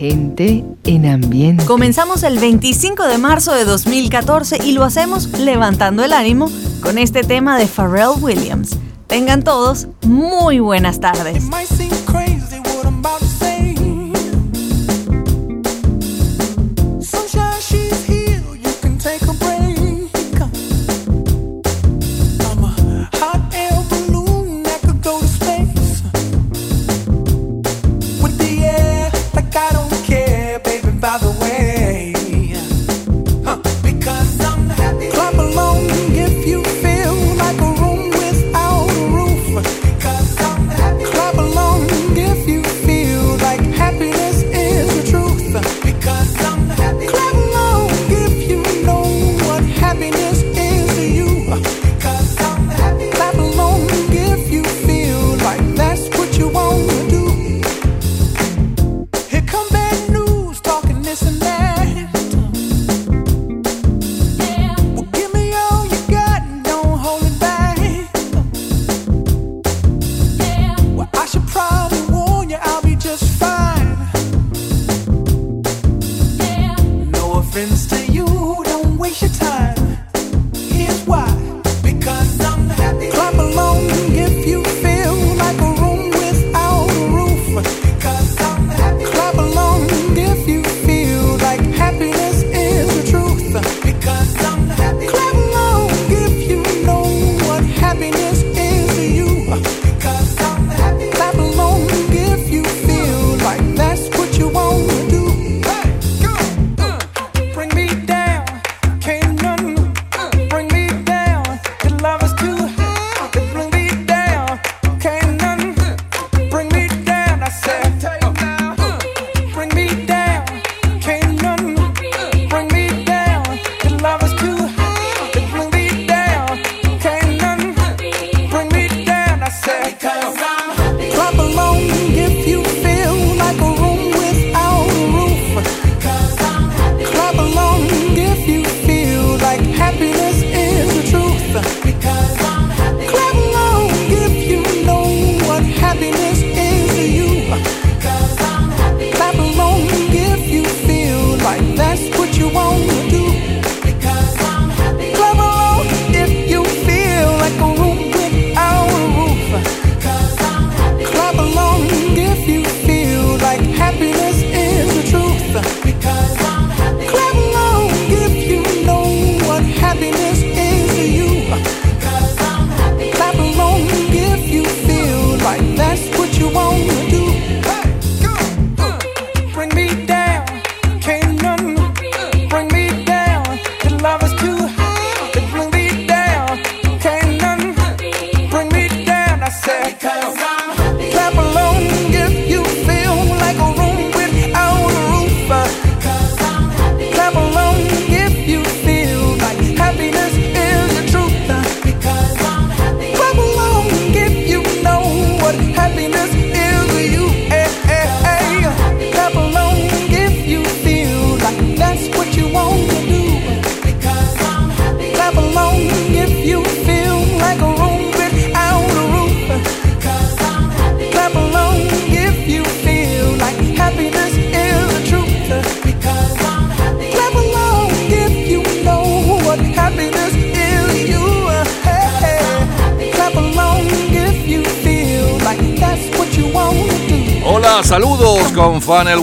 Gente en ambiente. Comenzamos el 25 de marzo de 2014 y lo hacemos levantando el ánimo con este tema de Pharrell Williams. Tengan todos muy buenas tardes.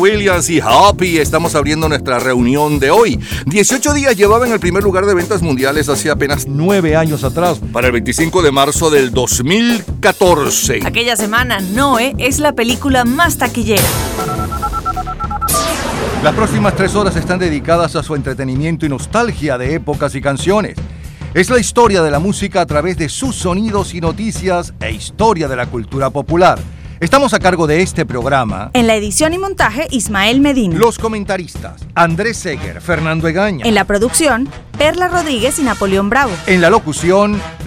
Williams y Happy. Estamos abriendo nuestra reunión de hoy. 18 días llevaba en el primer lugar de ventas mundiales hace apenas 9 años atrás, para el 25 de marzo del 2014. Aquella semana, Noé es la película más taquillera. Las próximas tres horas están dedicadas a su entretenimiento y nostalgia de épocas y canciones. Es la historia de la música a través de sus sonidos y noticias e historia de la cultura popular. Estamos a cargo de este programa. En la edición y montaje, Ismael Medina. Los comentaristas, Andrés Seger, Fernando Egaña. En la producción, Perla Rodríguez y Napoleón Bravo. En la locución,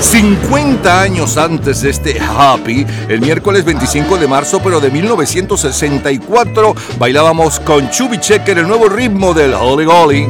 50 años antes de este Happy, el miércoles 25 de marzo, pero de 1964, bailábamos con Chubby Checker el nuevo ritmo del Holy Golly.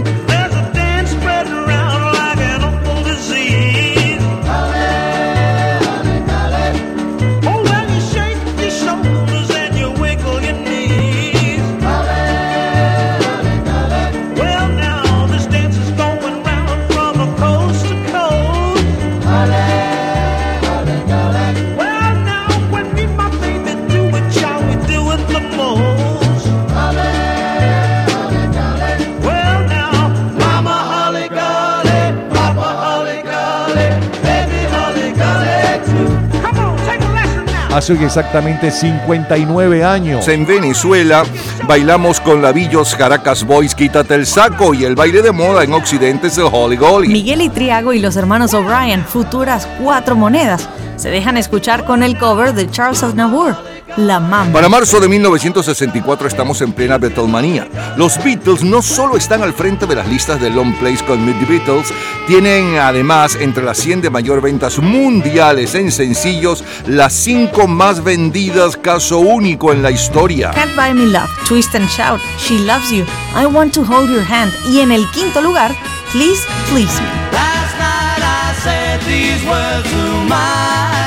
Hace hoy exactamente 59 años. En Venezuela bailamos con Lavillos, Caracas Boys, Quítate el saco y el baile de moda en Occidente es el Holy Golly. Miguel y Triago y los hermanos O'Brien, futuras cuatro monedas, se dejan escuchar con el cover de Charles Aznavour. La Mamba. Para marzo de 1964 estamos en plena Beatlemanía. Los Beatles no solo están al frente de las listas de Long Plays con Meet the Beatles, tienen además entre las 100 de mayor ventas mundiales en sencillos las 5 más vendidas, caso único en la historia. Can't Buy Me Love, Twist and Shout, She Loves You, I Want to Hold Your Hand y en el quinto lugar, Please Please Me. Last night I said these words to my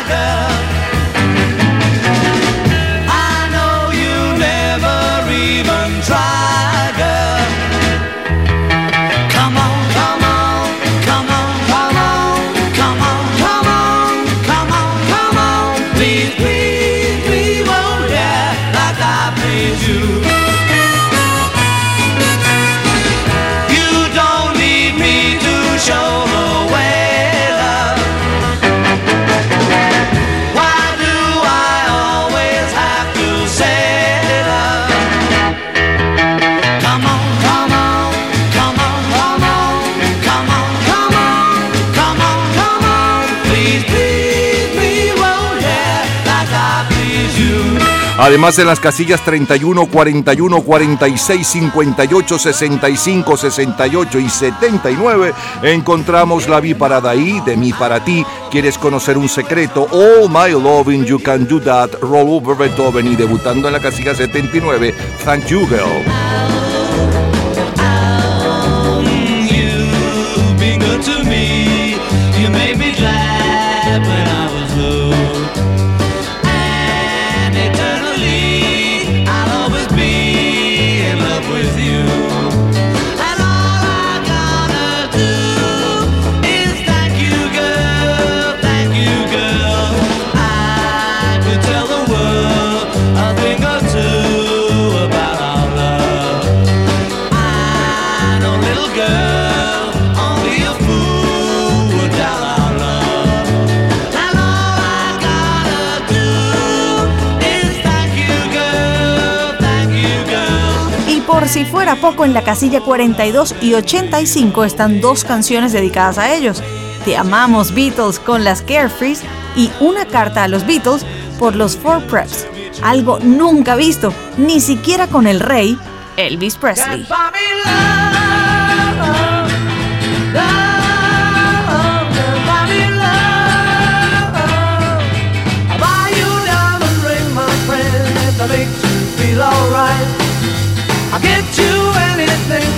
Además, en las casillas 31, 41, 46, 58, 65, 68 y 79 encontramos La Vi para Daí, De mí para ti, ¿Quieres conocer un secreto? All My Loving You Can Do That, Roll Over Beethoven y debutando en la casilla 79, Thank You Girl. Si fuera poco, en la casilla 42 y 85 están dos canciones dedicadas a ellos. Te amamos Beatles con las Carefrees y una carta a los Beatles por los Four Preps. Algo nunca visto, ni siquiera con el rey Elvis Presley.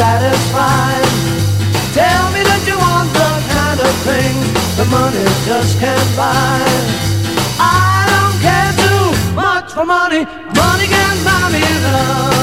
Satisfied. Tell me that you want the kind of thing the money just can't buy. I don't care too much for money. Money can buy me love.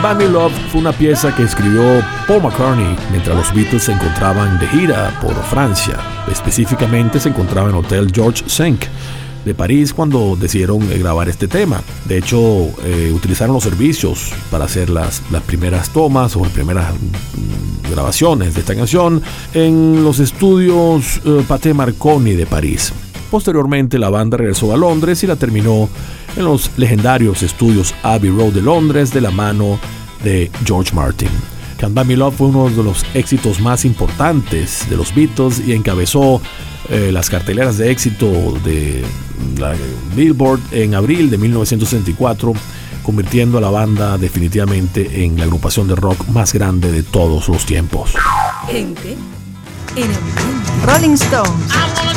Can't Buy Me Love fue una pieza que escribió Paul McCartney mientras los Beatles se encontraban de gira por Francia. Específicamente se encontraba en Hotel George Cinq de París cuando decidieron eh, grabar este tema. De hecho, eh, utilizaron los servicios para hacer las, primeras tomas o las primeras mm, grabaciones de esta canción en los estudios eh, Pathé Marconi de París. Posteriormente la banda regresó a Londres y la terminó en los legendarios estudios Abbey Road de Londres de la mano de George Martin. Can't Buy Me Love fue uno de los éxitos más importantes de los Beatles y encabezó eh, las carteleras de éxito de la Billboard en abril de 1964, convirtiendo a la banda definitivamente en la agrupación de rock más grande de todos los tiempos. Gente en. Rolling Stones.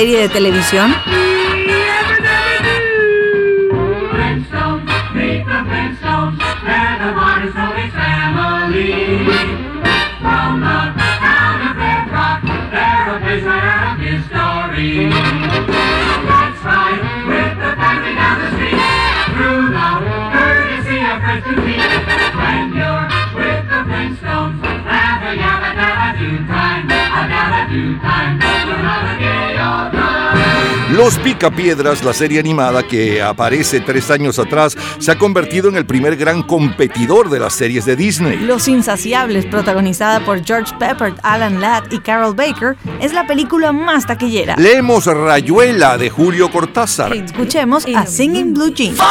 Serie de televisión? Flintstones, meet Los Picapiedras, la serie animada que aparece tres años atrás, se ha convertido en el primer gran competidor de las series de Disney. Los Insaciables, protagonizada por George Pepper, Alan Ladd y Carol Baker, es la película más taquillera. Leemos Rayuela de Julio Cortázar. Escuchemos a Singing Blue Jeans. For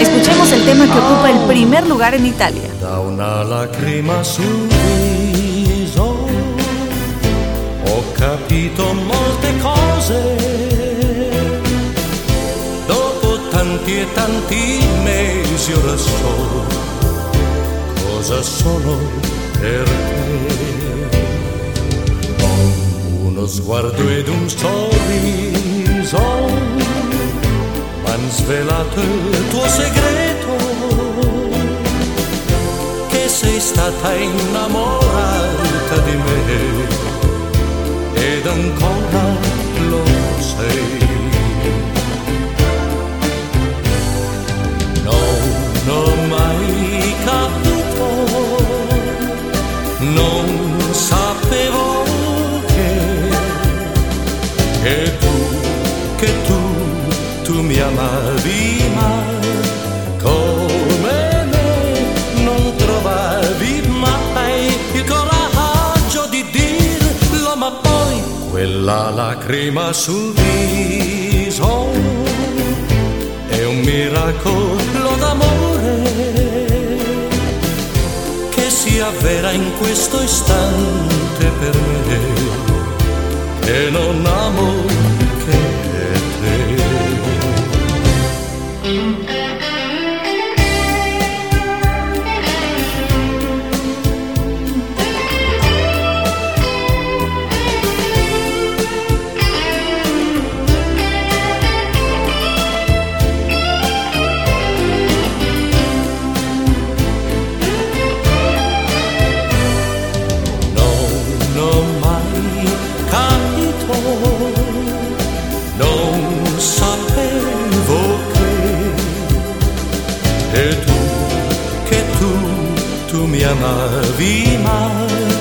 Escuchemos el tema que ocupa el primer lugar en Italia. da una lacrima sul viso. Ho capito molte cose. Dopo tanti e tanti mesi ora so cosa sono per te uno sguardo ed un sorriso. M'han svelato il tuo segreto che sei stata innamorata di me. Ed ancora tu mi amavi mai come me non trovavi mai il coraggio di dirlo, ma poi quella lacrima sul viso è un miracolo d'amore che si avvera in questo istante per me che non amo amavi mai.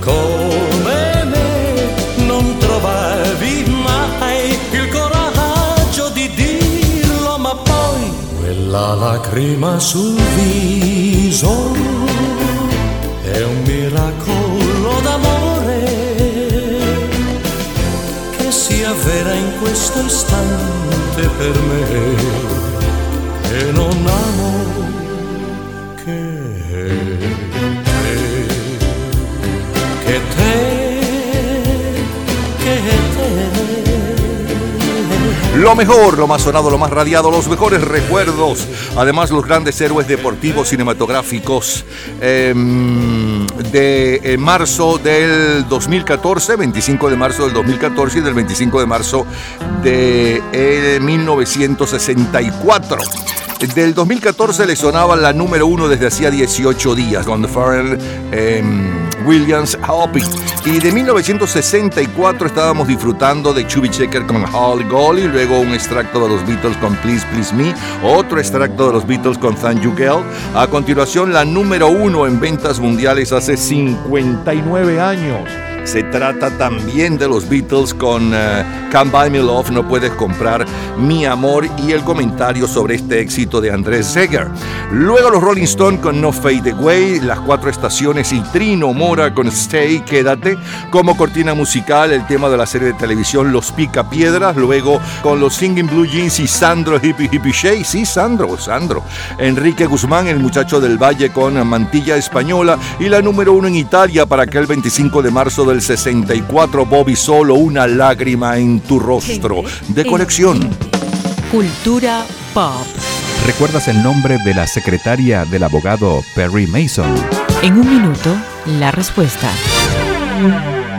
Come me, non trovavi mai il coraggio di dirlo, ma poi quella lacrima sul viso è un miracolo d'amore che si avvera in questo istante per me. Lo mejor, lo más sonado, lo más radiado, los mejores recuerdos. Además, los grandes héroes deportivos cinematográficos em, de eh, marzo del 2014, 25 de marzo del 2014 y del 25 de marzo de eh, 1964. Del 2014 le sonaba la número uno desde hacía 18 días, em, Williams Hopping. Y de 1964 estábamos disfrutando de Chubby Checker con Holly Golly, luego un extracto de los Beatles con Please Please Me, otro extracto de los Beatles con Thank You Girl. A continuación, la número uno en ventas mundiales hace 59 años. Se trata también de los Beatles con eh, Can't Buy Me Love, No Puedes Comprar Mi Amor y el comentario sobre este éxito de Andrés Seger. Luego los Rolling Stones con No Fade Away, las cuatro estaciones y Trino Mora con Stay, Quédate. Como cortina musical, el tema de la serie de televisión Los Pica Piedras. Luego con los Singing Blue Jeans y Sandro Hippie Hippie Shay. Sí, Sandro, Sandro. Enrique Guzmán, el muchacho del Valle con Mantilla Española. Y la número uno en Italia para aquel 25 de marzo del 64, Bobby Solo, una lágrima en tu rostro. De colección. Cultura pop. ¿Recuerdas el nombre de la secretaria del abogado Perry Mason? En un minuto, la respuesta.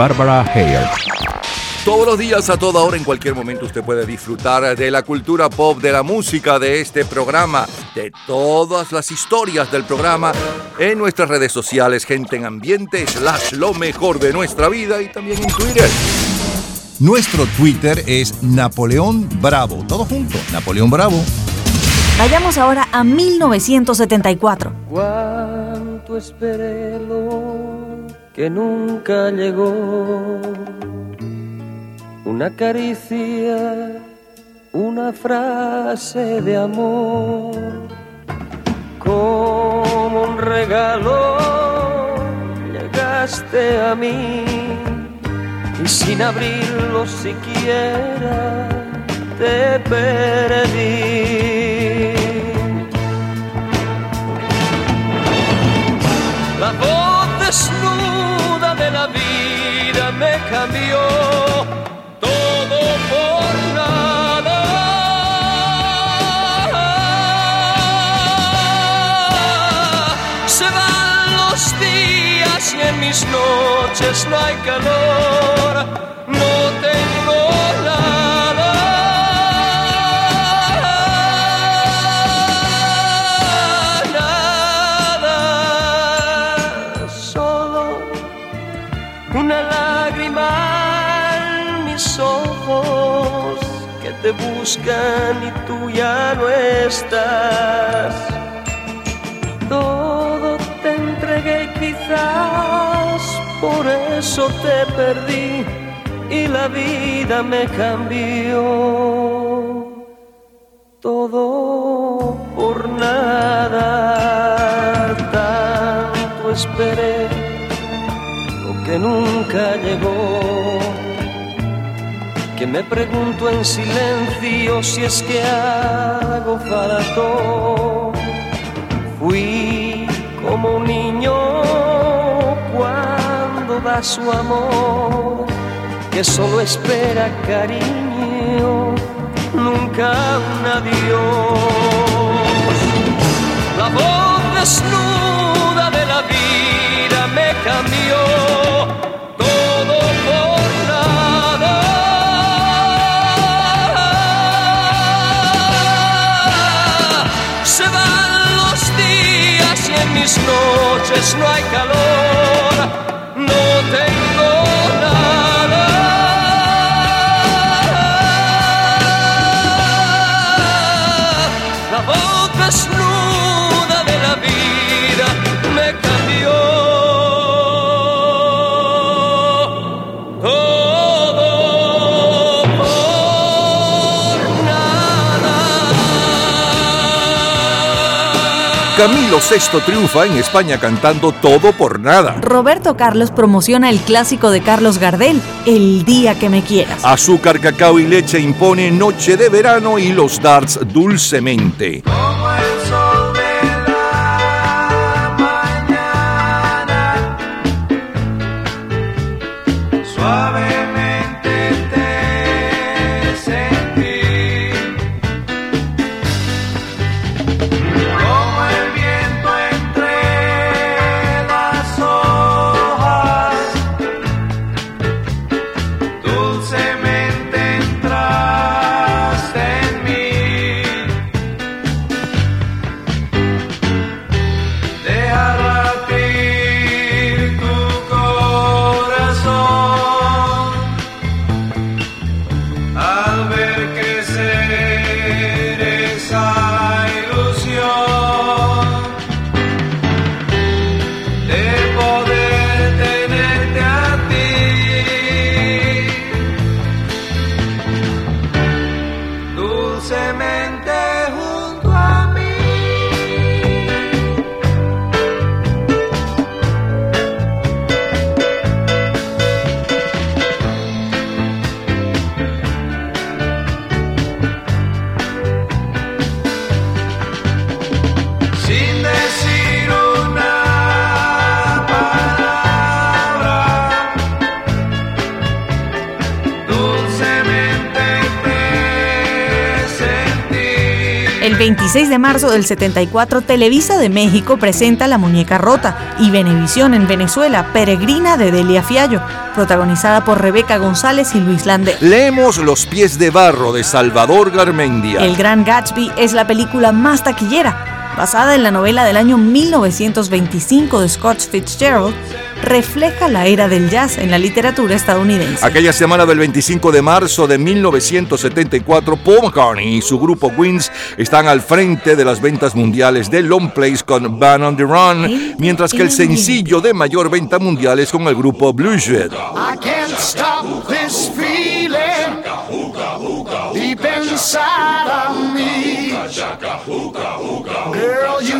Barbara Hare. Todos los días, a toda hora, en cualquier momento, usted puede disfrutar de la cultura pop, de la música, de este programa, de todas las historias del programa en nuestras redes sociales, gente en ambiente, slash lo mejor de nuestra vida y también en Twitter. Nuestro Twitter es Napoleón Bravo. Todo junto, Napoleón Bravo. Vayamos ahora a 1974. Cuánto esperé lo que nunca llegó. Una caricia, una frase de amor. Como un regalo llegaste a mí y sin abrirlo siquiera te perdí. La voz desnuda me cambió todo por nada. Se van los días y en mis noches no hay calor. Y tú ya no estás. Todo te entregué quizás por eso te perdí y la vida me cambió. Todo por nada, tanto esperé lo que nunca llegó. Que me pregunto en silencio si es que hago falto. Fui como un niño cuando da su amor, que solo espera cariño, nunca un adiós. La voz desnuda de la vida me cambió se van los días y en mis noches no hay calor. Camilo VI triunfa en España cantando Todo por Nada. Roberto Carlos promociona el clásico de Carlos Gardel, El día que me quieras. Azúcar, cacao y leche impone Noche de Verano y los darts dulcemente. 16 de marzo del 74, Televisa de México presenta La Muñeca Rota y Venevisión en Venezuela, Peregrina de Delia Fiallo, protagonizada por Rebeca González y Luis Landé. Leemos Los Pies de Barro de Salvador Garmendia. El Gran Gatsby es la película más taquillera, basada en la novela del año 1925 de Scott Fitzgerald refleja la era del jazz en la literatura estadounidense. Aquella semana del 25 de marzo de 1974, Paul McCartney y su grupo Queens están al frente de las ventas mundiales de Long Place con Ban on the Run, mientras que el sencillo de mayor venta mundial es con el grupo Blueshead. I can't stop this feeling deep inside of me.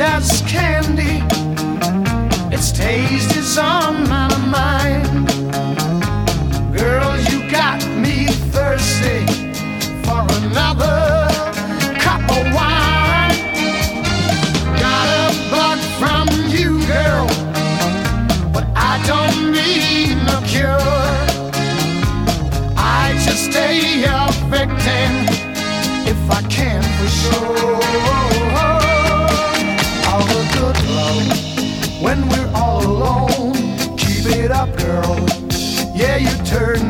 sweet as candy, its taste is on my mind. Girl, you got me thirsty for another cup of wine. Got a bug from you, girl, but I don't need no cure. I just stay a victim if I can for sure. Turn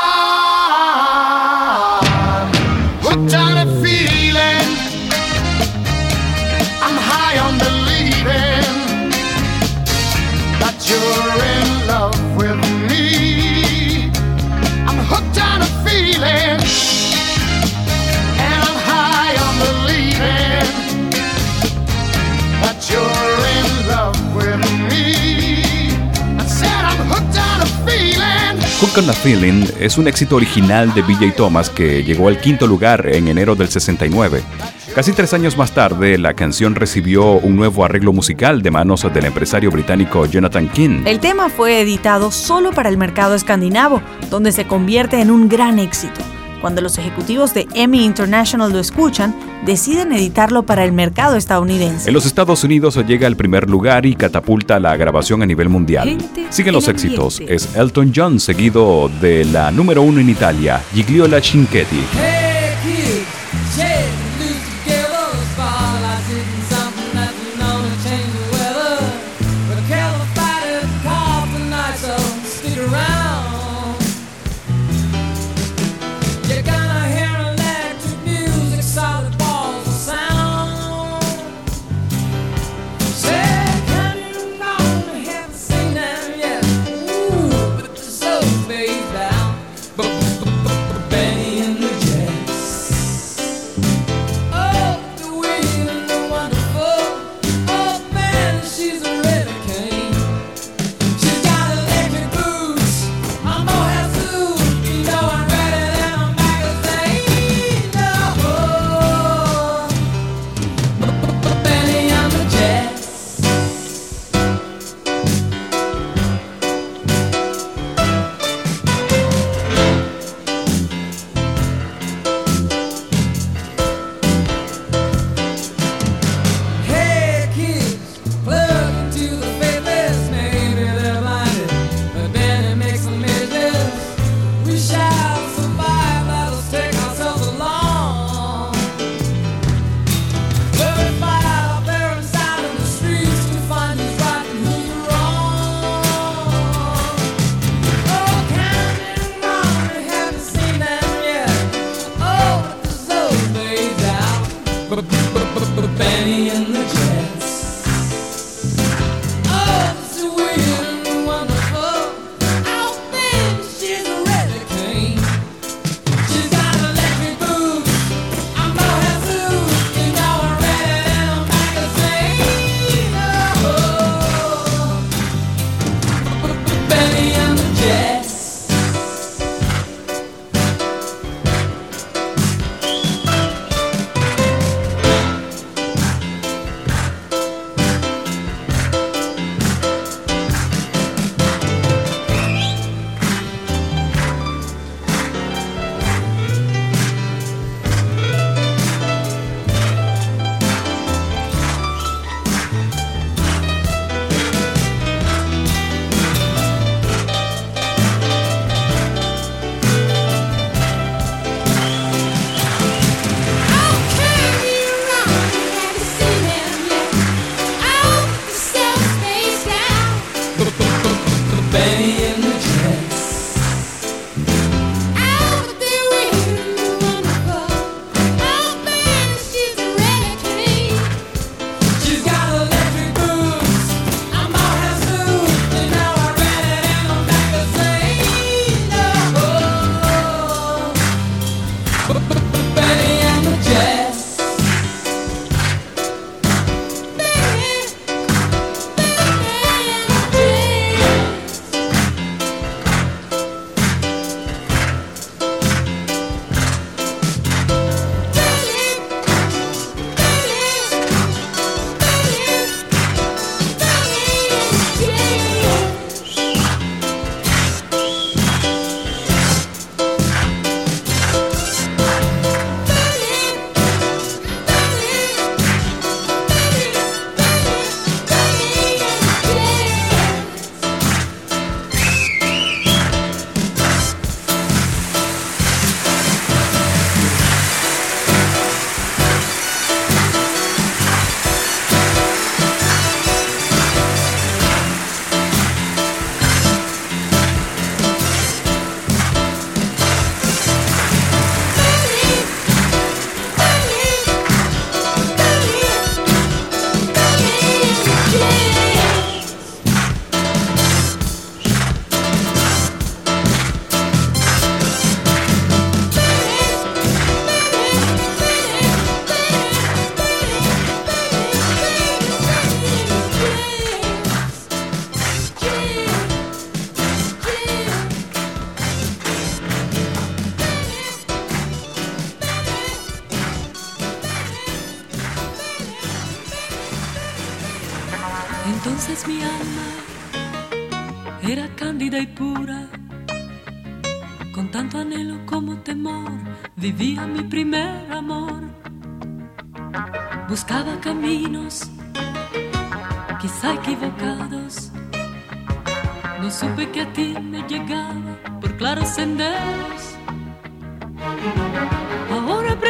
Got a Feeling es un éxito original de BJ Thomas que llegó al quinto lugar en enero del 69. Casi tres años más tarde, la canción recibió un nuevo arreglo musical de manos del empresario británico Jonathan King. El tema fue editado solo para el mercado escandinavo, donde se convierte en un gran éxito. Cuando los ejecutivos de EMI International lo escuchan, deciden editarlo para el mercado estadounidense. En los Estados Unidos llega al primer lugar y catapulta la grabación a nivel mundial. Siguen los éxitos. Es Elton John seguido de la número uno en Italia, Gigliola Cinquetti. Hey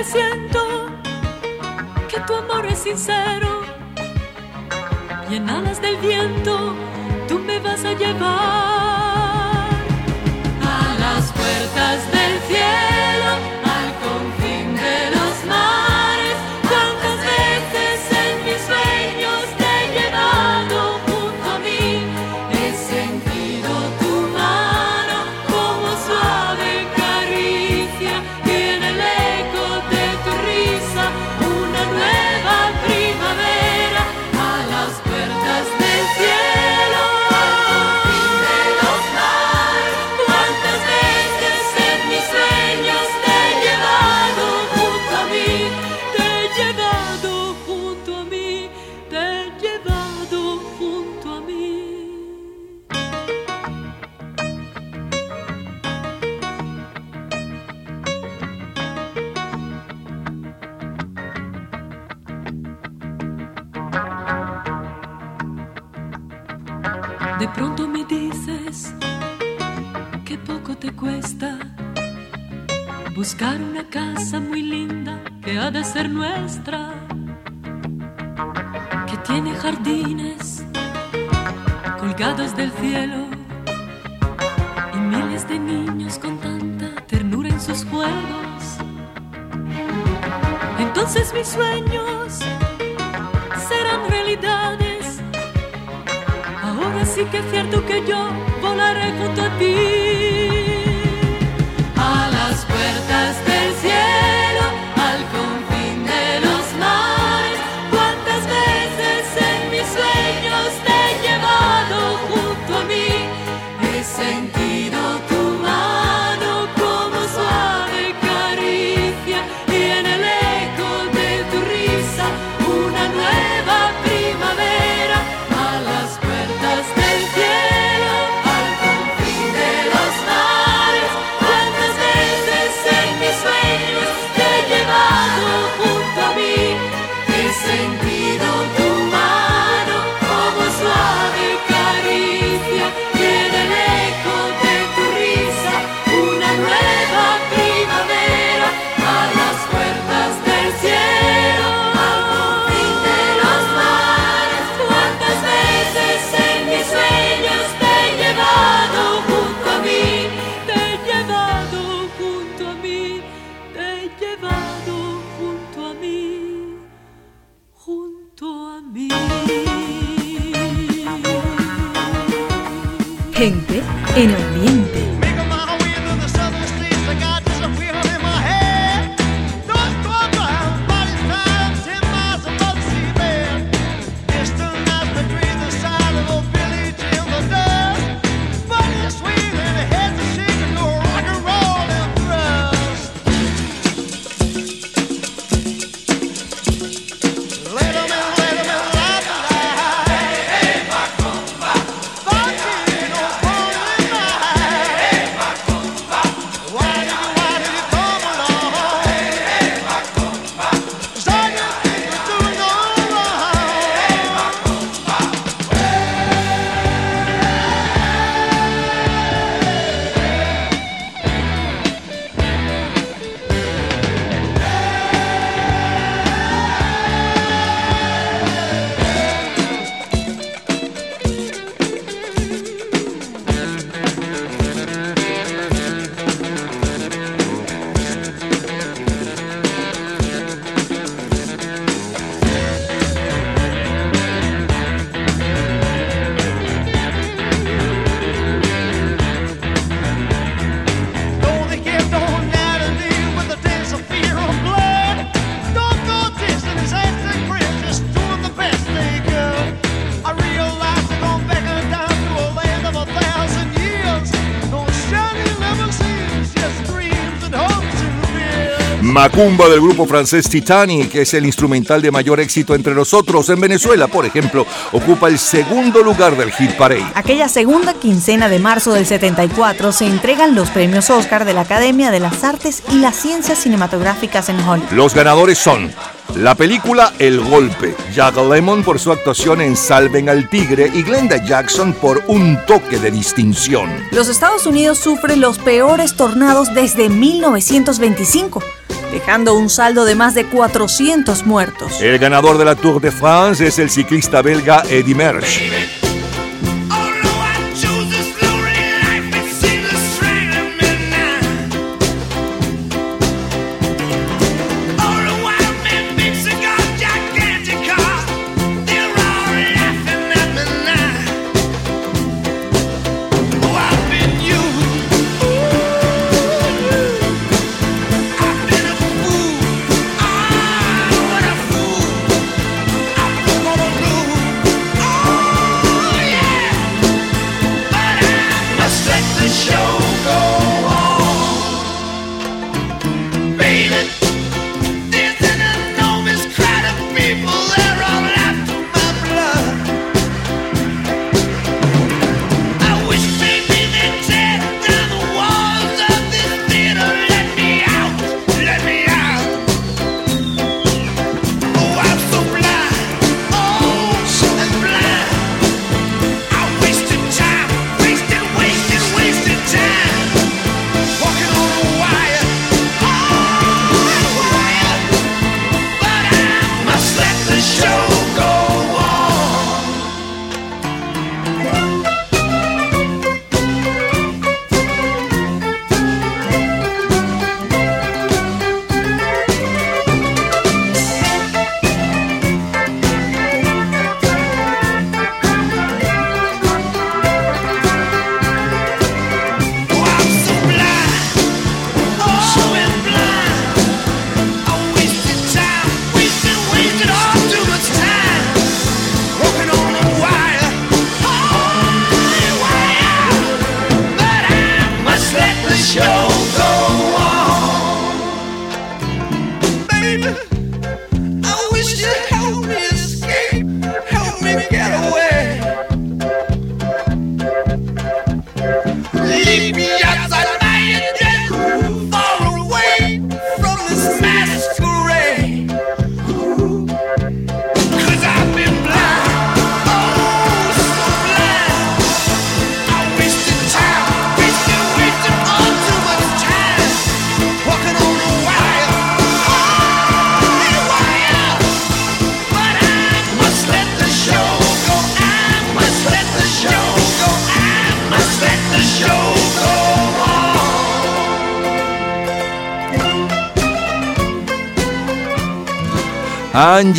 presiento que tu amor es sincero y en alas del viento tú me vas a llevar a las puertas del cielo. Macumba del grupo francés Titanic, que es el instrumental de mayor éxito entre nosotros. En Venezuela, por ejemplo, ocupa el segundo lugar del Hit Parade. Aquella segunda quincena de marzo del 74 se entregan los premios Oscar de la Academia de las Artes y las Ciencias Cinematográficas en Hollywood. Los ganadores son la película El Golpe, Jack Lemmon por su actuación en Salven al Tigre y Glenda Jackson por Un Toque de Distinción. Los Estados Unidos sufren los peores tornados desde 1925, dejando un saldo de más de 400 muertos. El ganador de la Tour de France es el ciclista belga Eddy Merckx.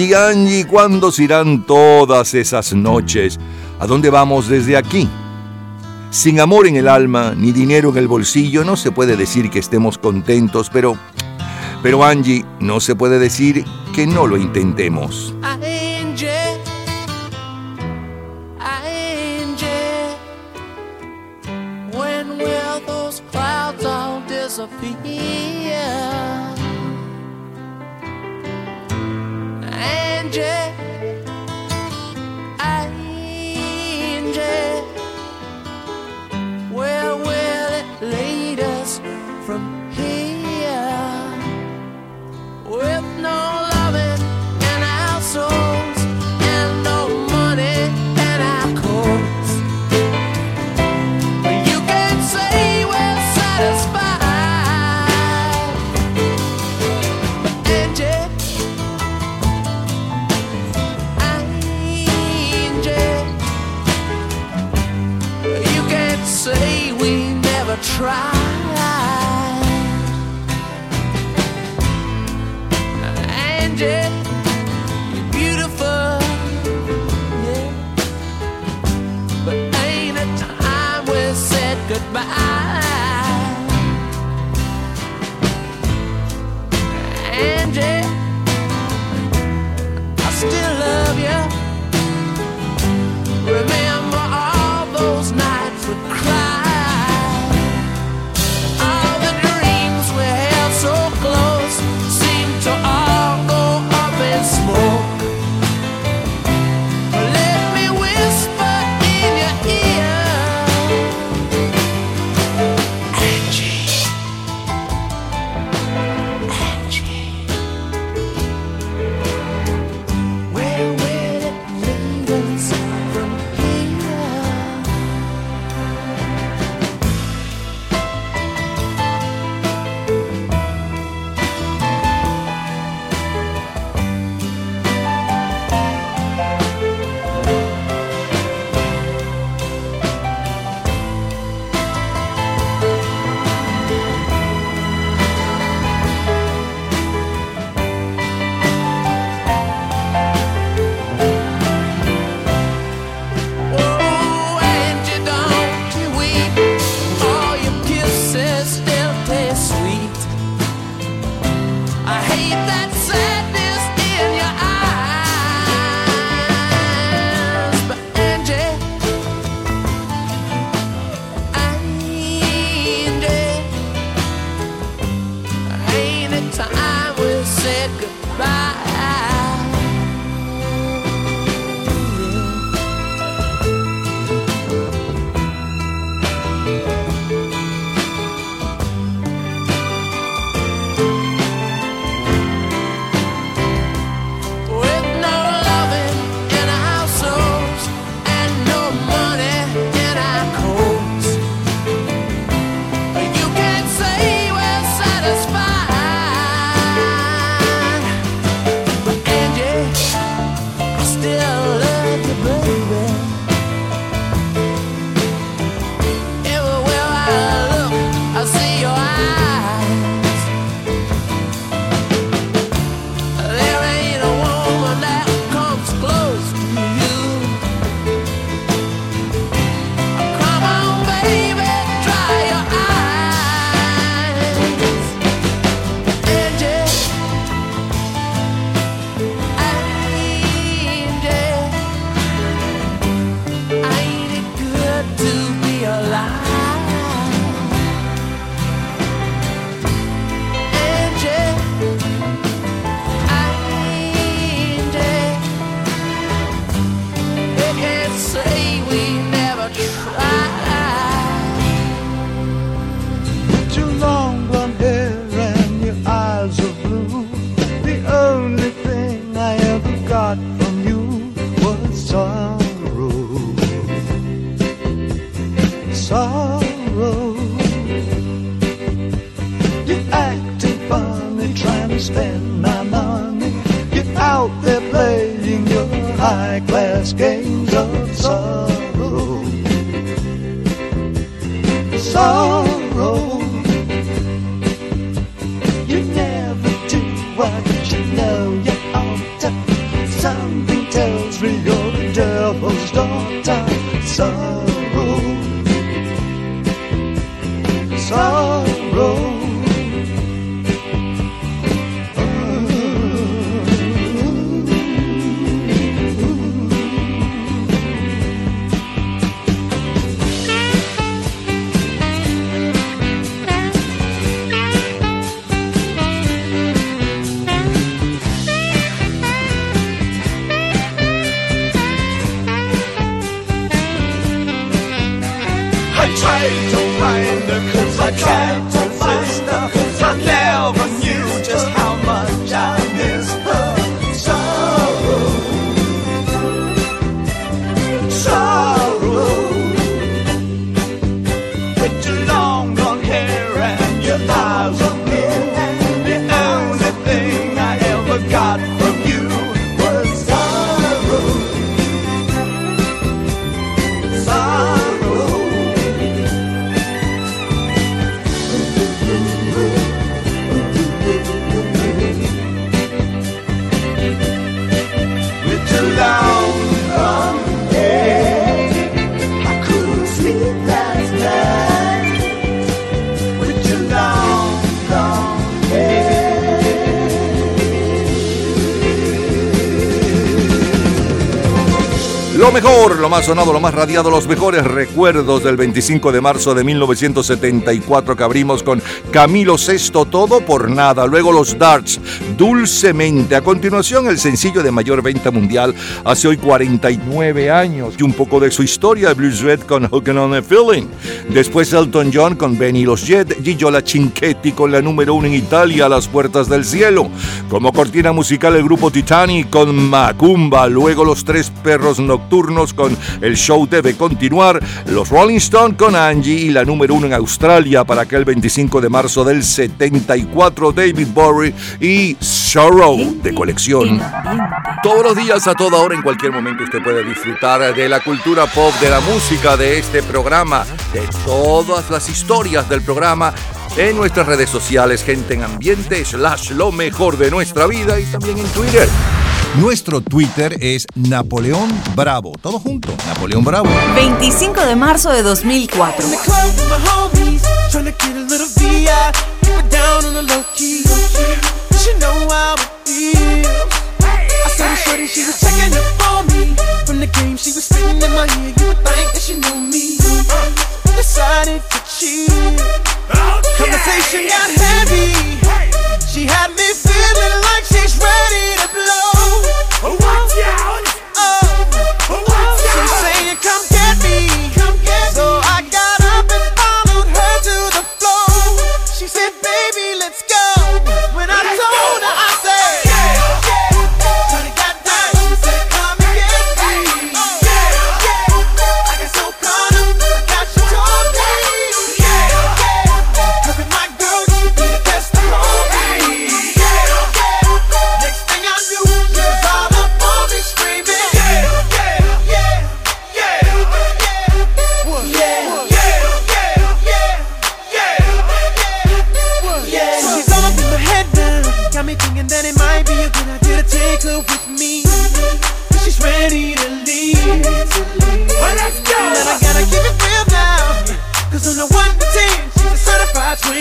Angie, Angie, ¿cuándo se irán todas esas noches? ¿A dónde vamos desde aquí? Sin amor en el alma ni dinero en el bolsillo no se puede decir que estemos contentos, pero... Pero Angie, no se puede decir que no lo intentemos. Sonado, lo más radiado, los mejores recuerdos del 25 de marzo de 1974 que abrimos con Camilo Sesto, todo por nada. Luego los Darts, dulcemente. A continuación, el sencillo de mayor venta mundial hace hoy 49 años. Y un poco de su historia, Blues Red con Hookin' on a Feeling. Después Elton John con Benny los Jet, Gigio La Cinquetti con la número uno en Italia, las puertas del cielo. Como cortina musical, el grupo Titani con Macumba. Luego los tres perros nocturnos con El Show Debe Continuar. Los Rolling Stones con Angie y la número uno en Australia para aquel 25 de marzo del 74, David Bowie y Sorrow de colección. Todos los días, a toda hora, en cualquier momento, usted puede disfrutar de la cultura pop, de la música, de este programa, de todas las historias del programa en nuestras redes sociales, gente en ambiente, slash lo mejor de nuestra vida y también en Twitter. Nuestro Twitter es Napoleón Bravo. Todo junto, Napoleón Bravo. 25 de marzo de 2004. In the club with my homies, trying to get a little VI, keep it down on the low key. She know how it feels. I saw the shorty, she was checking up on me. From the game, she was spitting in my ear. You would think that she knew me. Decided to chill. Conversation got heavy. She had me feeling like she's ready to blow.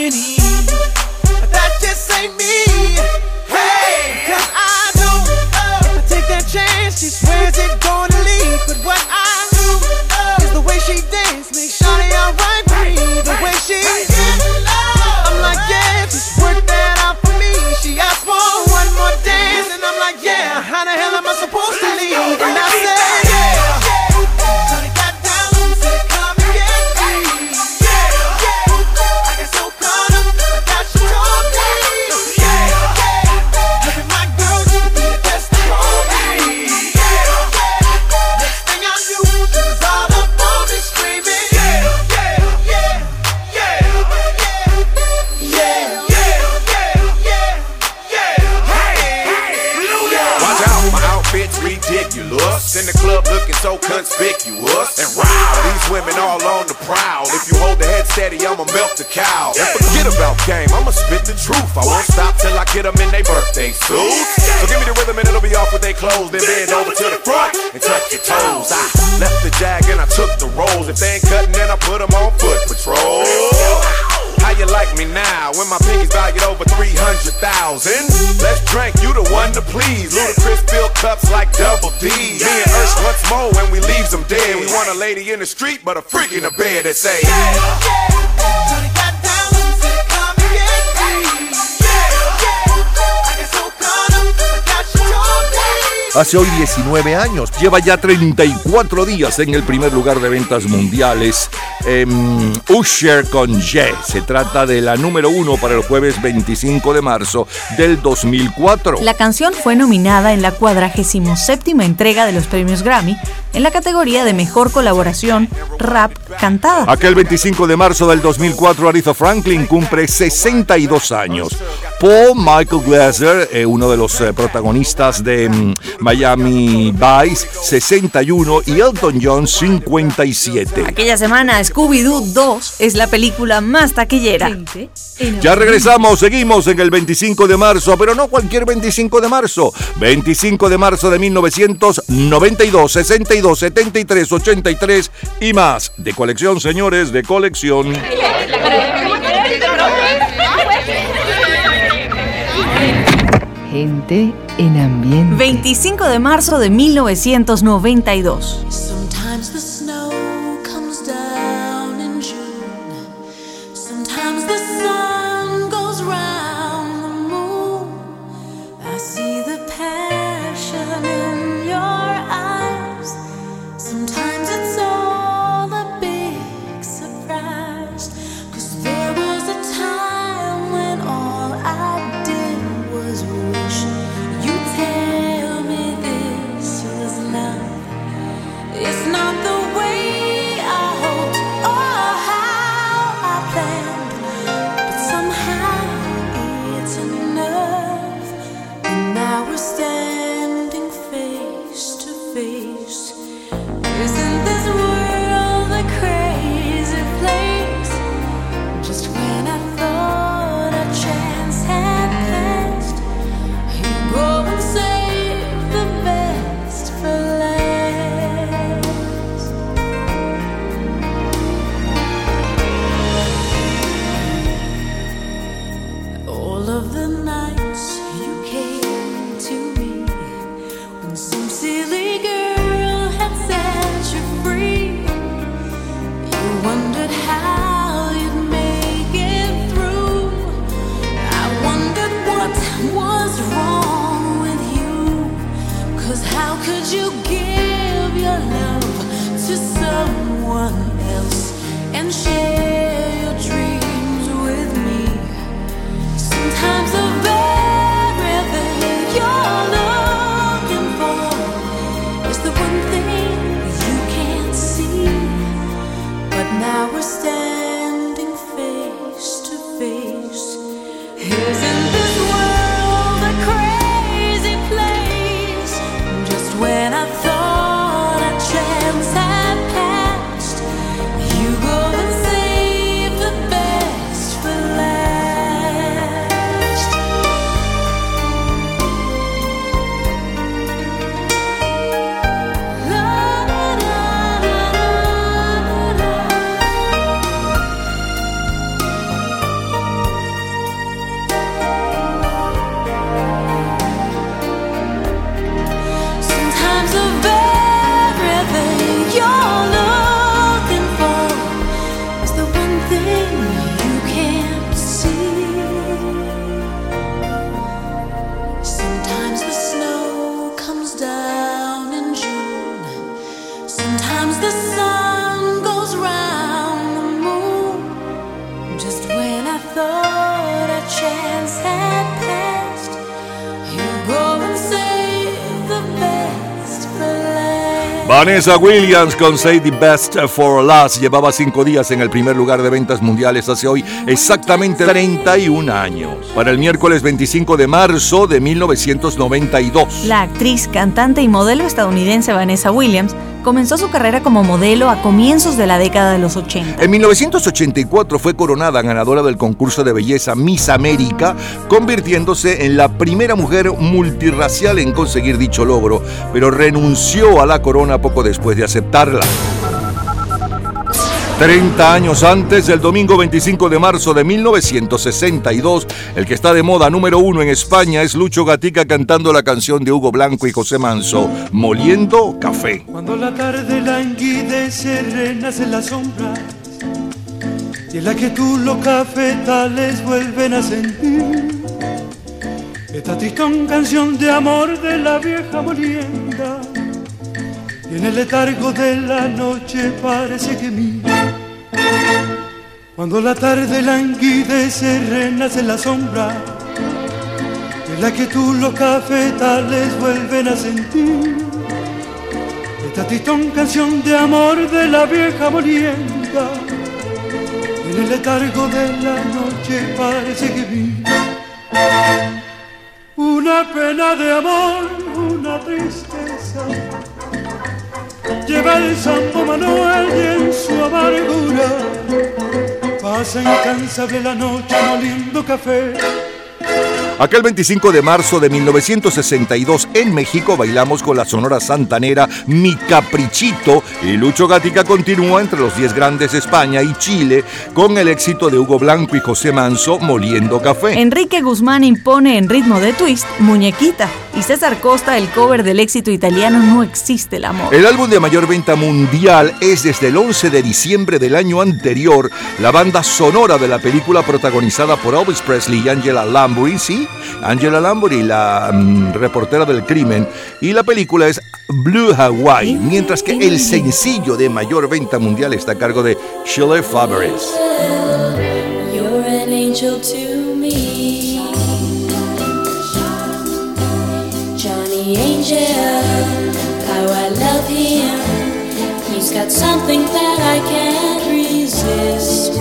in. Clothes. Then bend over to the front and touch your toes. I left the jag and I took the rolls. If they ain't cutting, then I put them on foot patrol. How you like me now when my pinky's valued over 300,000? Let's drink, you the one to please. Ludacris fill cups like double D. Me and Ursh once more when we leaves them dead. We want a lady in the street, but a freak in the bed that say, Hace hoy 19 años, lleva ya 34 días en el primer lugar de ventas mundiales. Em, Usher con Ye. Se trata de la número uno para el jueves 25 de marzo del 2004. La canción fue nominada en la 47 entrega de los premios Grammy en la categoría de Mejor Colaboración Rap Cantada. Aquel 25 de marzo del 2004, Aretha Franklin cumple 62 años. Paul Michael Glaser, eh, uno de los eh, protagonistas de mm, Miami Vice, 61 y Elton John, 57. Aquella semana, Scooby-Doo 2 es la película más taquillera. Ya regresamos, seguimos en el 25 de marzo, pero no cualquier 25 de marzo. 25 de marzo de 1992, 62, 73, 83 y más. De colección, señores, de colección. Gente en ambiente. 25 de marzo de 1992. Vanessa Williams con Say the Best for Last llevaba cinco días en el primer lugar de ventas mundiales hace hoy exactamente 31 años. Para el miércoles 25 de marzo de 1992. La actriz, cantante y modelo estadounidense Vanessa Williams comenzó su carrera como modelo a comienzos de la década de los 80. En 1984 fue coronada ganadora del concurso de belleza Miss América, convirtiéndose en la primera mujer multirracial en conseguir dicho logro, pero renunció a la corona poco después de aceptarla. 30 años antes, el domingo 25 de marzo de 1962, el que está de moda número uno en España es Lucho Gatica cantando la canción de Hugo Blanco y José Manso, Moliendo Café. Cuando la tarde languidece, renace la sombra y en la que tú los cafetales vuelven a sentir esta tristón canción de amor de la vieja molienda y en el letargo de la noche parece que mira cuando la tarde languidece renace la sombra en la que tú los cafetales vuelven a sentir esta tristón canción de amor de la vieja molienda en el letargo de la noche parece que vi una pena de amor, una tristeza. Lleva el Santo Manuel y en su amargura pasa incansable la noche moliendo café. Aquel 25 de marzo de 1962 en México bailamos con la Sonora Santanera Mi Caprichito y Lucho Gatica continúa entre los 10 grandes de España y Chile con el éxito de Hugo Blanco y José Manso Moliendo Café. Enrique Guzmán impone en ritmo de twist Muñequita y César Costa el cover del éxito italiano No existe el amor. El álbum de mayor venta mundial es desde el 11 de diciembre del año anterior la banda sonora de la película protagonizada por Elvis Presley y Angela Lansbury, sí, Angela Lansbury, la mm, reportera del crimen, y la película es Blue Hawaii, mientras que el sencillo de mayor venta mundial está a cargo de Shirley Faveres. Angel. How I love him. He's got something that I can't resist,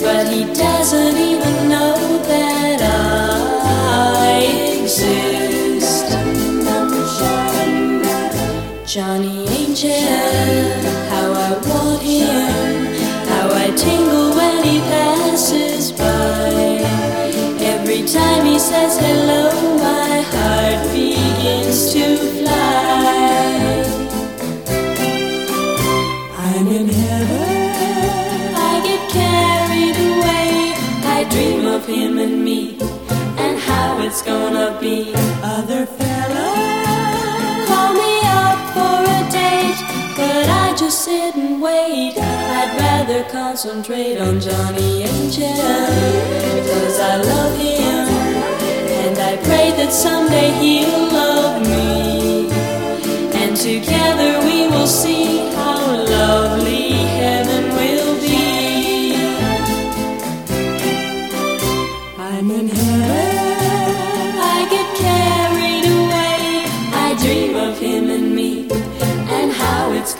but he doesn't even know that I exist. Johnny Angel, it's gonna be. Other fellas call me up for a date, but I just sit and wait. I'd rather concentrate on Johnny Angel because I love him and I pray that someday he'll love me. And together we will see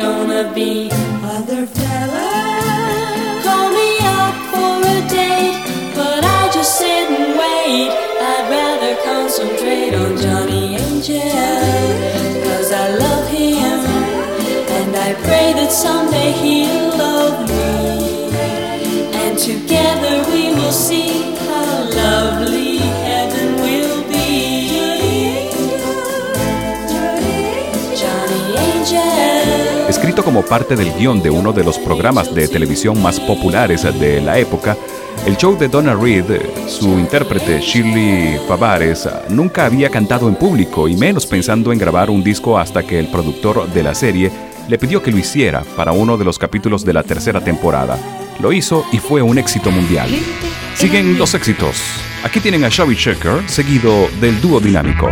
gonna be. Other fellas call me up for a date, but I just sit and wait. I'd rather concentrate on Johnny Angel, cause I love him. And I pray that someday he'll love me. And together we will see how lovely Escrito como parte del guion de uno de los programas de televisión más populares de la época, el show de Donna Reed, su intérprete Shirley Favares, nunca había cantado en público y menos pensando en grabar un disco hasta que el productor de la serie le pidió que lo hiciera para uno de los capítulos de la tercera temporada. Lo hizo y fue un éxito mundial. Siguen los éxitos. Aquí tienen a Shabby Checker, seguido del dúo dinámico.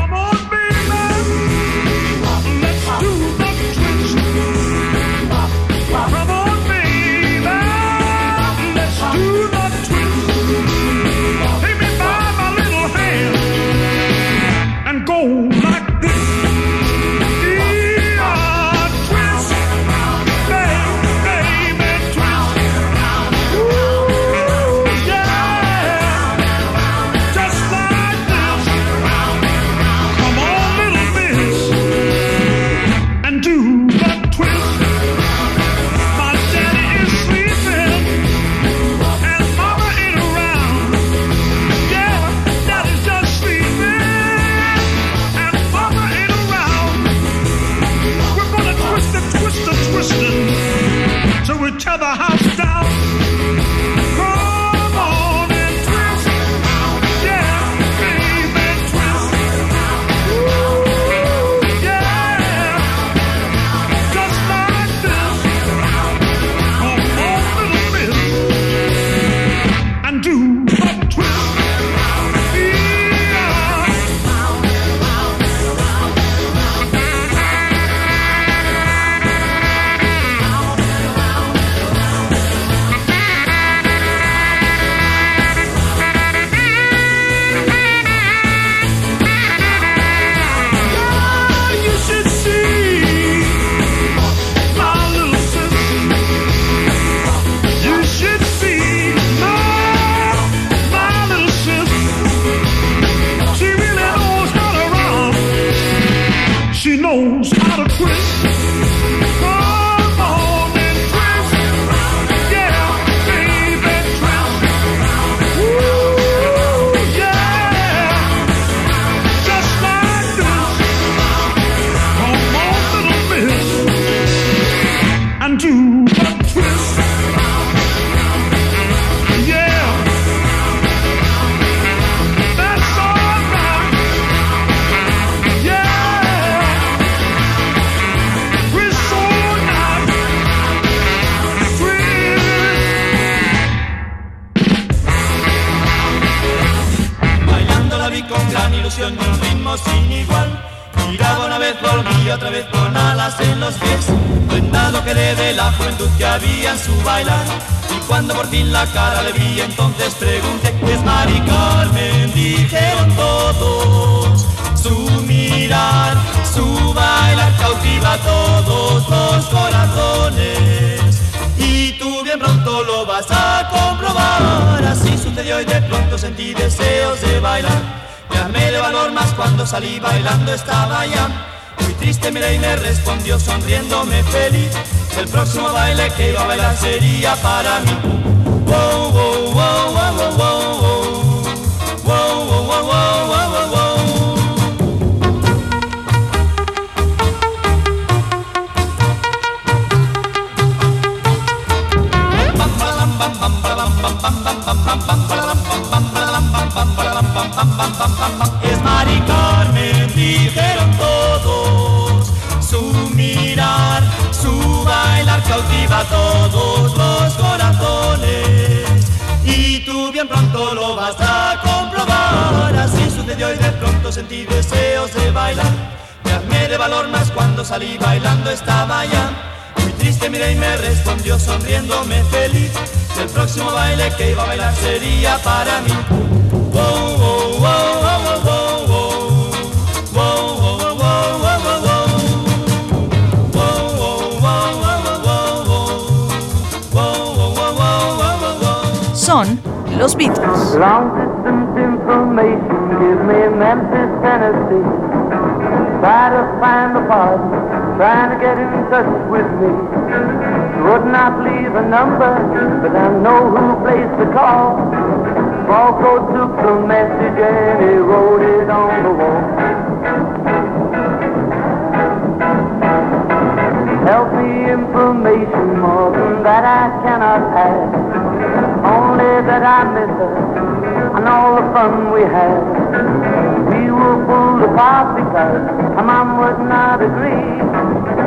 Bailar. Me armé de valor más cuando salí bailando estaba ya. Muy triste miré y me respondió sonriéndome feliz. El próximo baile que iba a bailar sería para mí. Son los Beatles. Long distance information gives me Memphis, Tennessee. Try to find a partner, trying to get in touch with me. Would not leave a number, but I know who placed the call. Falco took the message and he wrote it on the wall. Help me information more than that I cannot add. Only that I miss her and all the fun we had. We were pulled apart because my mom would not agree.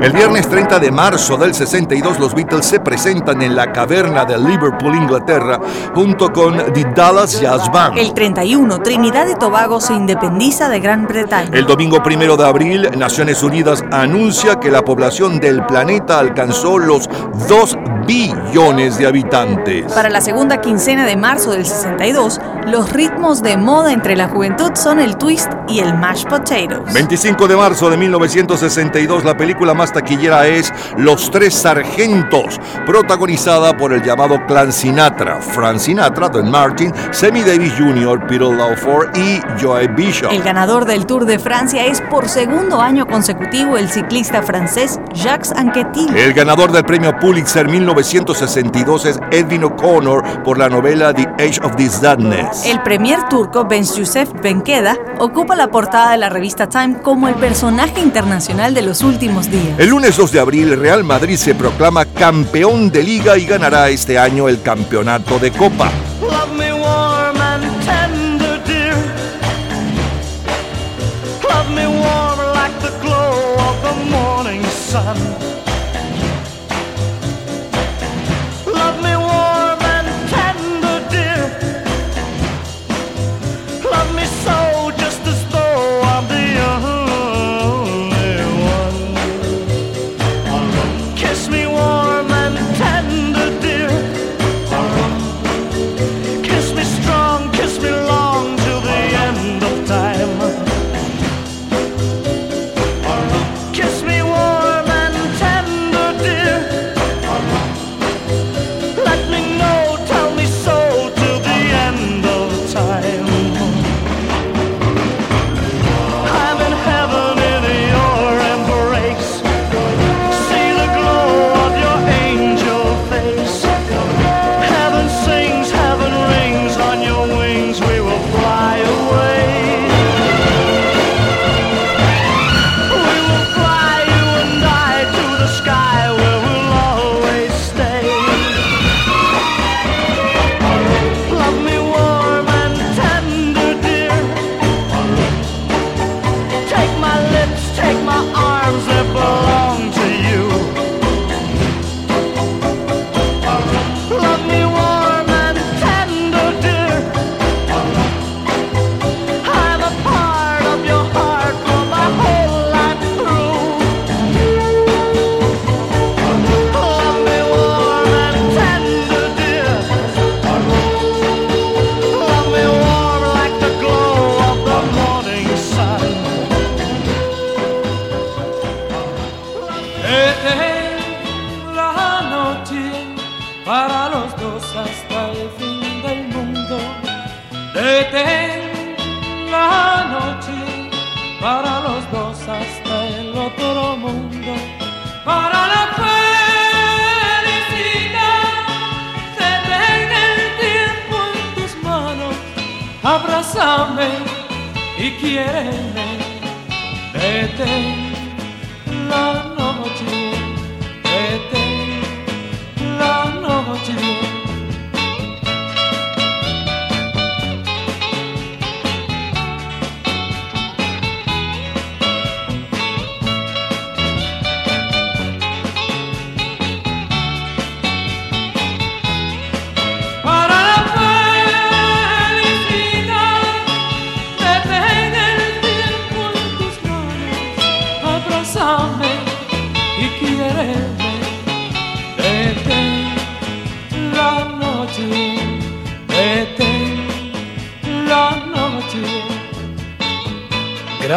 El viernes 30 de marzo del 62 los Beatles se presentan en la caverna de Liverpool, Inglaterra, junto con The Dallas Jazz Band. El 31, Trinidad y Tobago se independiza de Gran Bretaña. El domingo primero de abril, Naciones Unidas anuncia que la población del planeta alcanzó los 2 billones de habitantes. Para la segunda quincena de marzo del 62, los ritmos de moda entre la juventud son el twist y el mashed potatoes. 25 de marzo de 1962, la película más taquillera es Los Tres Sargentos, protagonizada por el llamado Clan Sinatra, Frank Sinatra, Don Martin, Sammy Davis Jr., Peter Lawford y Joey Bishop. El ganador del Tour de Francia es por segundo año consecutivo el ciclista francés Jacques Anquetil. El ganador del premio Pulitzer 1962 es Edwin O'Connor por la novela The Age of This Darkness. El premier turco Ben Youssef Benkeda ocupa la portada de la revista Time como el personaje internacional de los últimos días. El lunes 2 de abril, Real Madrid se proclama campeón de liga y ganará este año el campeonato de Copa. Love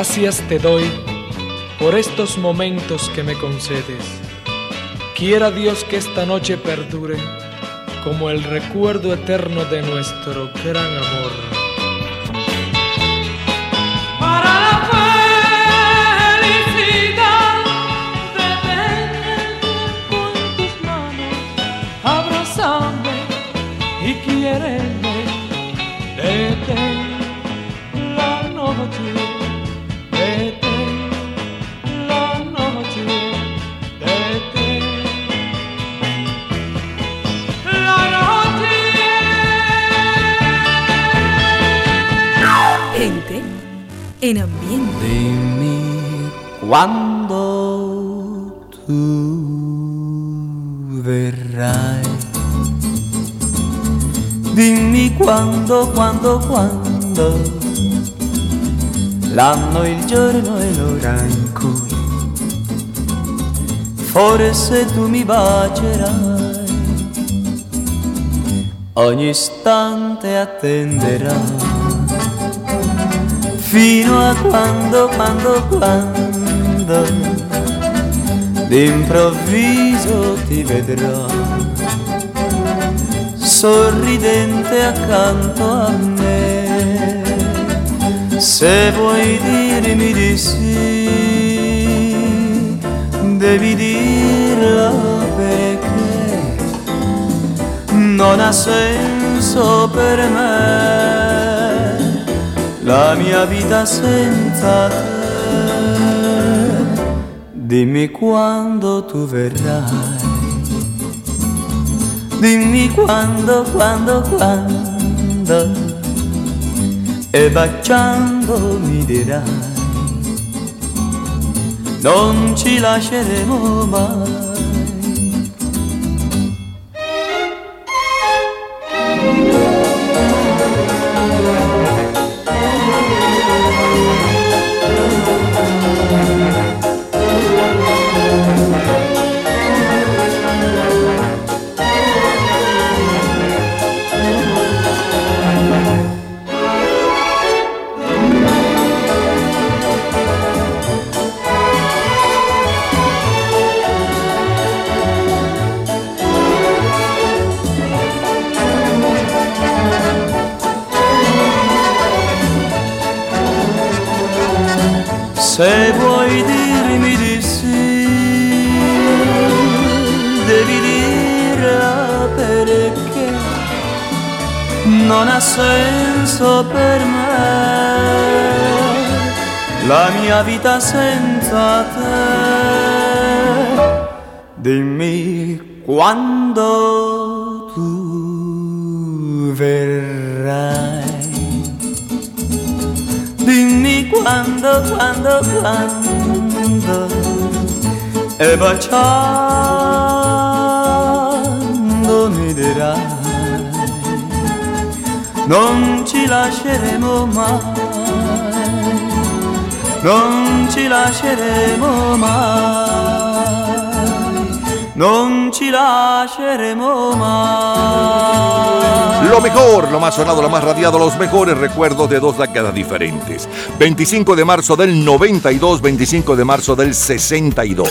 Gracias te doy por estos momentos que me concedes. Quiera Dios que esta noche perdure como el recuerdo eterno de nuestro gran amor. Quando tu verrai. Dimmi quando, quando, quando. L'anno, il giorno e l'ora in cui forse tu mi bacerai. Ogni istante attenderai fino a quando, quando, quando d'improvviso ti vedrò sorridente accanto a me. Se vuoi dirmi di sì, devi dirlo perché non ha senso per me la mia vita senza te. Dimmi quando tu verrai. Dimmi quando, quando, quando. E baciando mi dirai. Non ci lasceremo mai. Senza te. Dimmi quando tu verrai. Dimmi quando, quando, quando E baciando Non ci lasceremo mai Non ci lasceremo mai Lo mejor, lo más sonado, lo más radiado, los mejores recuerdos de dos décadas diferentes. 25 de marzo del 92, 25 de marzo del 62.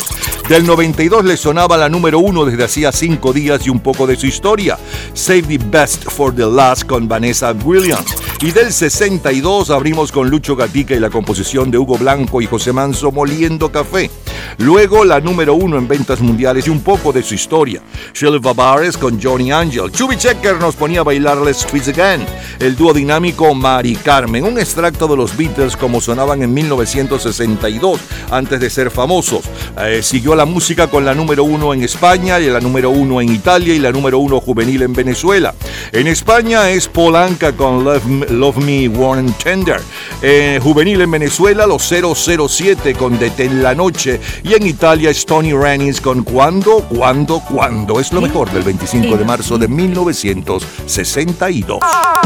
Del 92 le sonaba la número uno desde hacía cinco días y un poco de su historia. Save the Best for the Last con Vanessa Williams. Y del 62 abrimos con Lucho Gatica y la composición de Hugo Blanco y José Manso Moliendo Café. Luego la número uno en ventas mundiales y un poco de su historia. Shirley Babares con Johnny Angel. Chubby Checker nos ponía a bailar Let's Twist Again. El dúo dinámico Mari Carmen. Un extracto de los Beatles como sonaban en 1962 antes de ser famosos. Eh, siguió la música con la número uno en España y la número uno en Italia y la número uno juvenil en Venezuela. En España es Polanca con Love Me, Love Me Warm Tender. Eh, juvenil en Venezuela los 007 con Detén la Noche y en Italia es Tony Rennis con Cuando, Cuando, Cuando. Es lo mejor del 25 de marzo de 1962.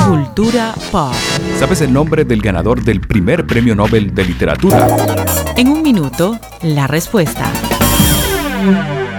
Cultura pop. ¿Sabes el nombre del ganador del primer premio Nobel de Literatura? En un minuto, la respuesta.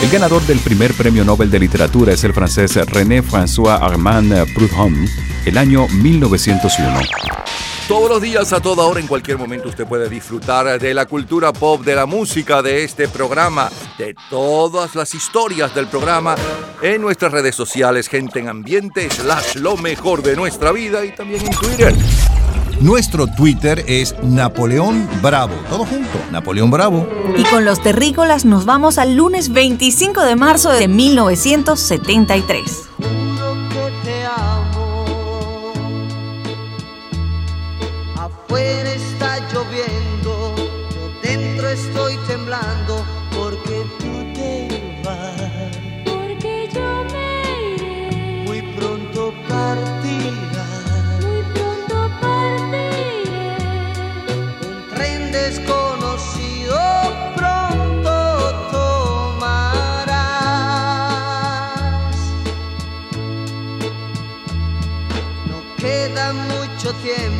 El ganador del primer premio Nobel de Literatura es el francés René François Armand Proudhon, el año 1901. Todos los días, a toda hora, en cualquier momento, usted puede disfrutar de la cultura pop, de la música, de este programa, de todas las historias del programa en nuestras redes sociales, gente en ambiente, slash lo mejor de nuestra vida y también en Twitter. Nuestro Twitter es Napoleón Bravo. Todo junto, Napoleón Bravo. Y con los terrícolas nos vamos al lunes 25 de marzo de 1973. Mucho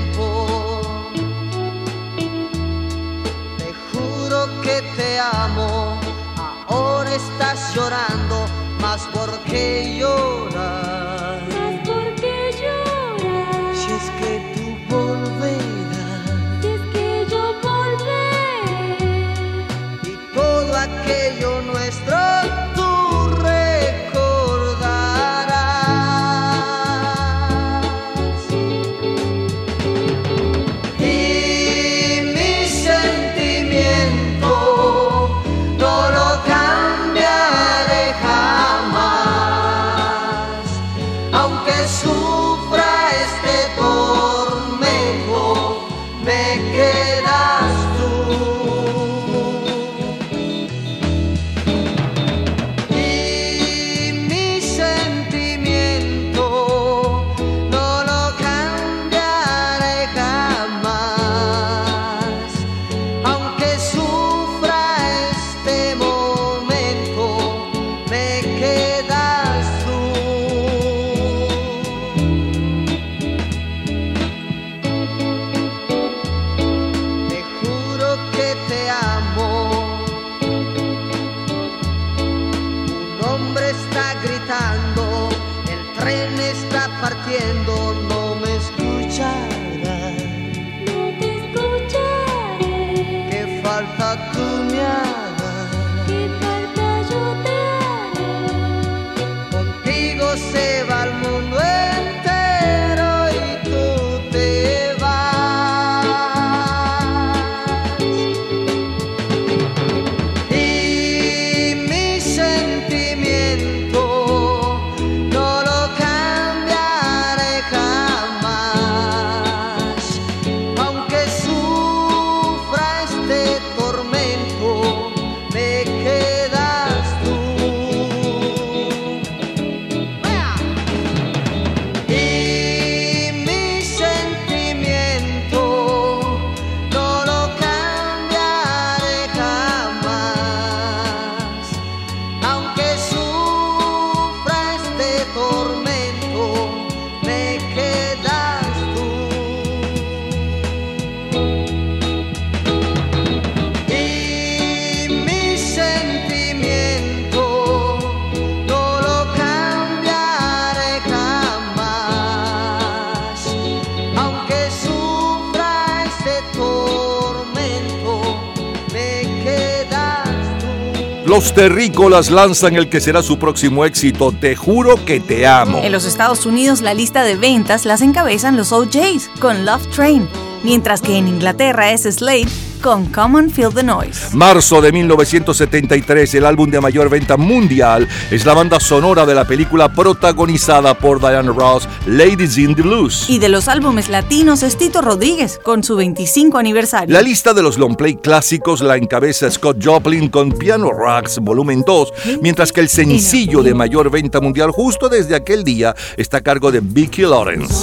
Los terrícolas lanzan el que será su próximo éxito, Te juro que te amo. En los Estados Unidos la lista de ventas las encabezan los OJs con Love Train, mientras que en Inglaterra es Slade con Come on Feel the Noise. Marzo de 1973, el álbum de mayor venta mundial es la banda sonora de la película protagonizada por Diana Ross, Ladies in the Blues. Y de los álbumes latinos es Tito Rodríguez con su 25 aniversario. La lista de los long play clásicos la encabeza Scott Joplin con Piano Rocks Volumen 2, mientras que el sencillo de mayor venta mundial justo desde aquel día está a cargo de Vicky Lawrence.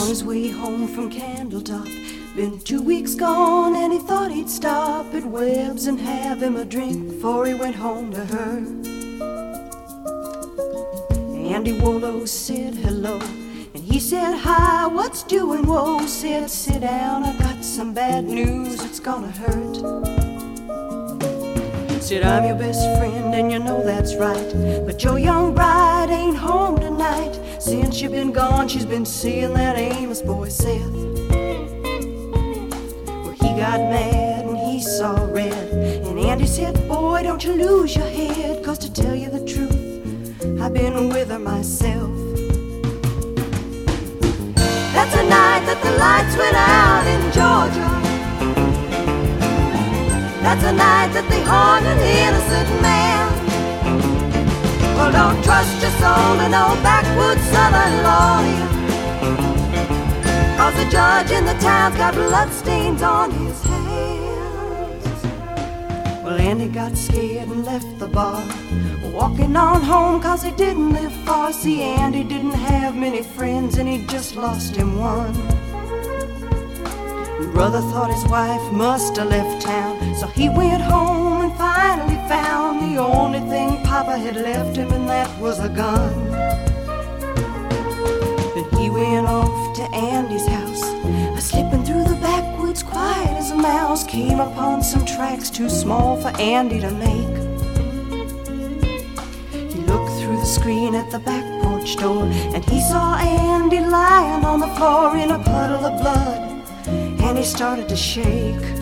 Weeks gone and he thought he'd stop at Webb's and have him a drink before he went home to her. Andy Wallow said hello and he said hi, what's doing? Whoa, said sit down, I got some bad news, it's gonna hurt. Said I'm your best friend and you know that's right, but your young bride ain't home tonight. Since you've been gone, she's been seeing that Amos boy Seth. Got mad and he saw red. And Andy said, Boy, don't you lose your head. Cause to tell you the truth, I've been with her myself. That's the night that the lights went out in Georgia. That's the night that they hung an innocent man. Well, don't trust your soul to no backwoods southern lawyer. Cause the judge in the town's got bloodstains on his hands. Well, Andy got scared and left the bar. Walking on home cause he didn't live far. See, Andy didn't have many friends and he just lost him one. Brother thought his wife must have left town, so he went home and finally found the only thing Papa had left him, and that was a gun. Then he went off to Andy's house, a slipping through the backwoods quiet as a mouse. Came upon some tracks too small for Andy to make. He looked through the screen at the back porch door, and he saw Andy lying on the floor in a puddle of blood and he started to shake.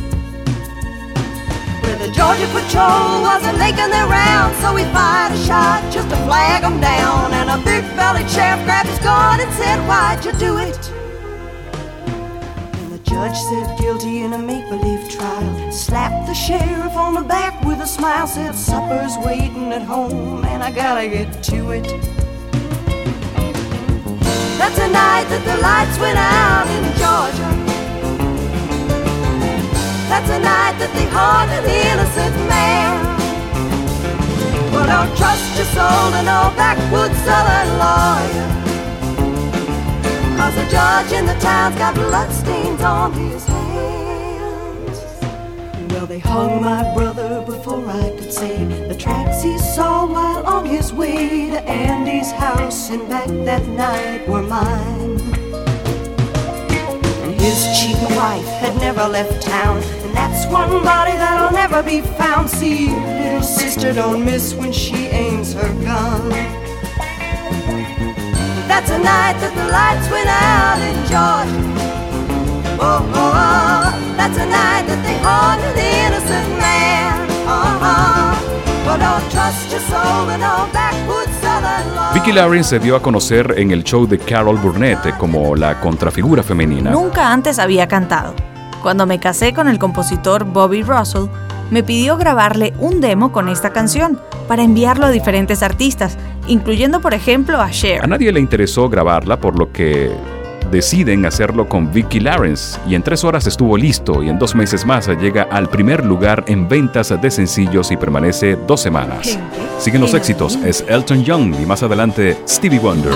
The Georgia patrol wasn't making their rounds, so we fired a shot just to flag them down. And a big bellied sheriff grabbed his gun and said, Why'd you do it? And the judge said guilty in a make believe trial. Slapped the sheriff on the back with a smile, said, Supper's waiting at home, and I gotta get to it. That's the night that the lights went out in Georgia. That's the night that they haunt an innocent man. Well, don't trust your soul to no backwoods southern lawyer. Cause the judge in the town's got bloodstains on his hands. Well, they hung my brother before I could say the tracks he saw while on his way to Andy's house and back that night were mine. His cheap wife had never left town. That's one body that'll never be found. See, little sister don't miss when she aims her gun. That's a night that the lights went out in Georgia. Oh, oh, oh. that's a night that they haunted the innocent man. Uh-huh. But don't trust your soul and all backwoods Vicky Lawrence se dio a conocer en el show de Carol Burnett como la contrafigura femenina. Nunca antes había cantado. Cuando me casé con el compositor Bobby Russell, me pidió grabarle un demo con esta canción para enviarlo a diferentes artistas, incluyendo por ejemplo a Cher. A nadie le interesó grabarla, por lo que deciden hacerlo con Vicky Lawrence y en tres horas estuvo listo y en dos meses más llega al primer lugar en ventas de sencillos y permanece dos semanas. Siguen los éxitos, es Elton John y más adelante Stevie Wonder.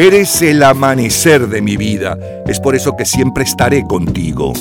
Eres el amanecer de mi vida. Es por eso que siempre estaré contigo.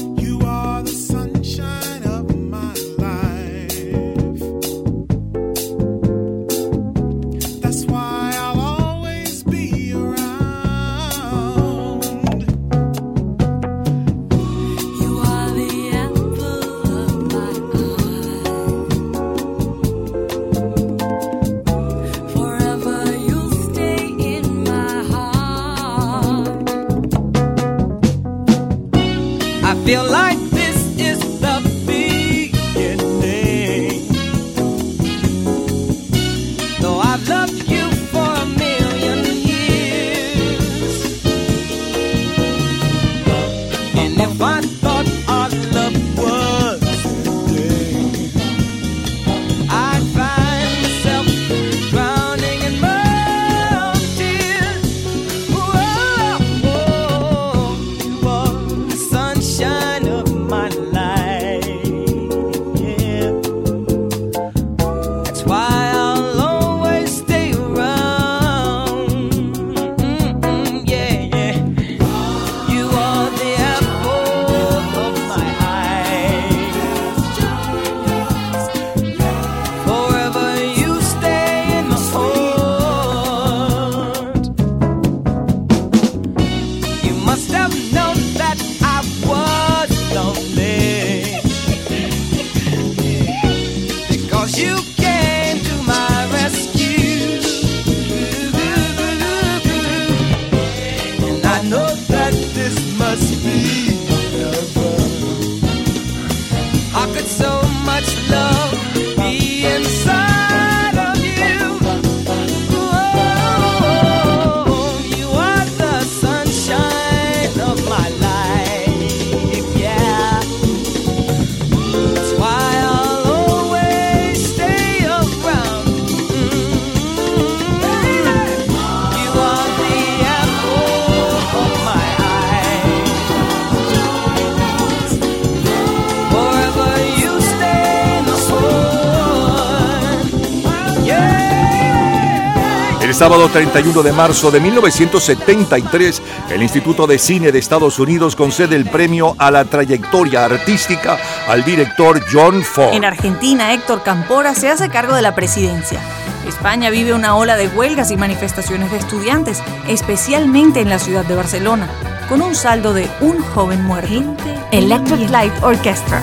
Sábado 31 de marzo de 1973, el Instituto de Cine de Estados Unidos concede el premio a la trayectoria artística al director John Ford. En Argentina, Héctor Campora se hace cargo de la presidencia. España vive una ola de huelgas y manifestaciones de estudiantes, especialmente en la ciudad de Barcelona, con un saldo de un joven muerto. Electric Light Orchestra.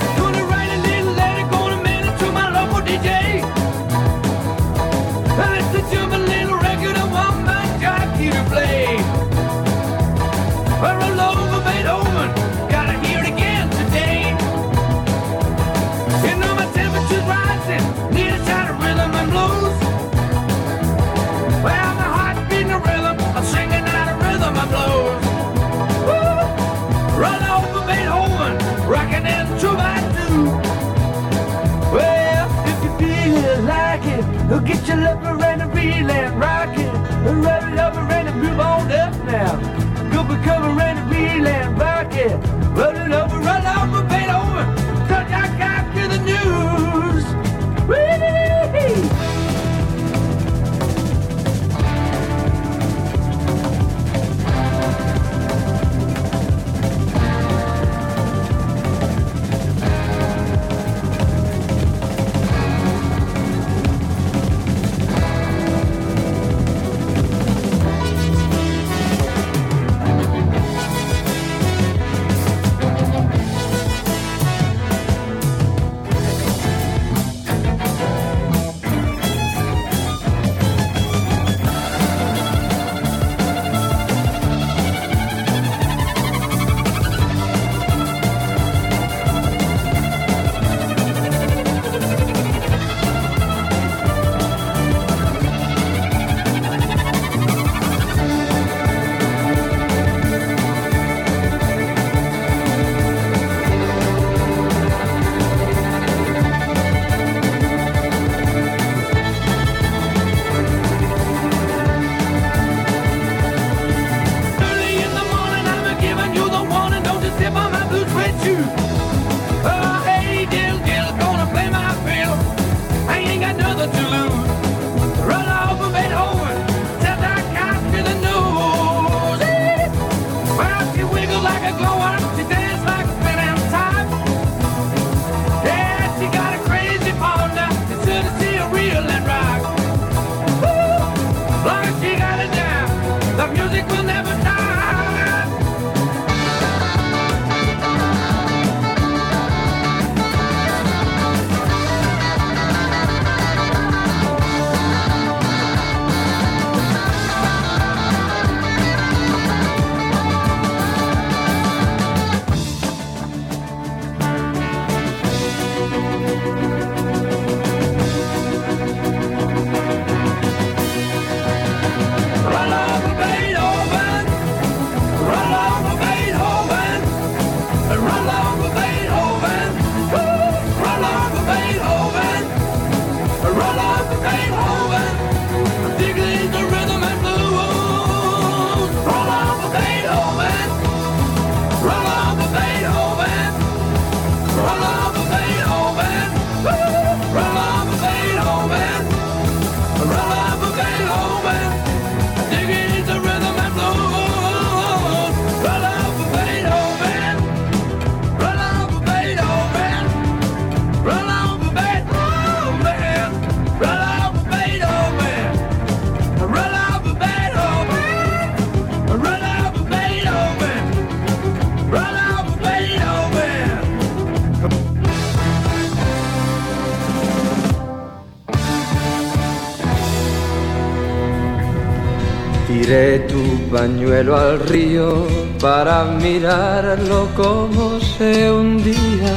Pañuelo al río para mirarlo como se hundía.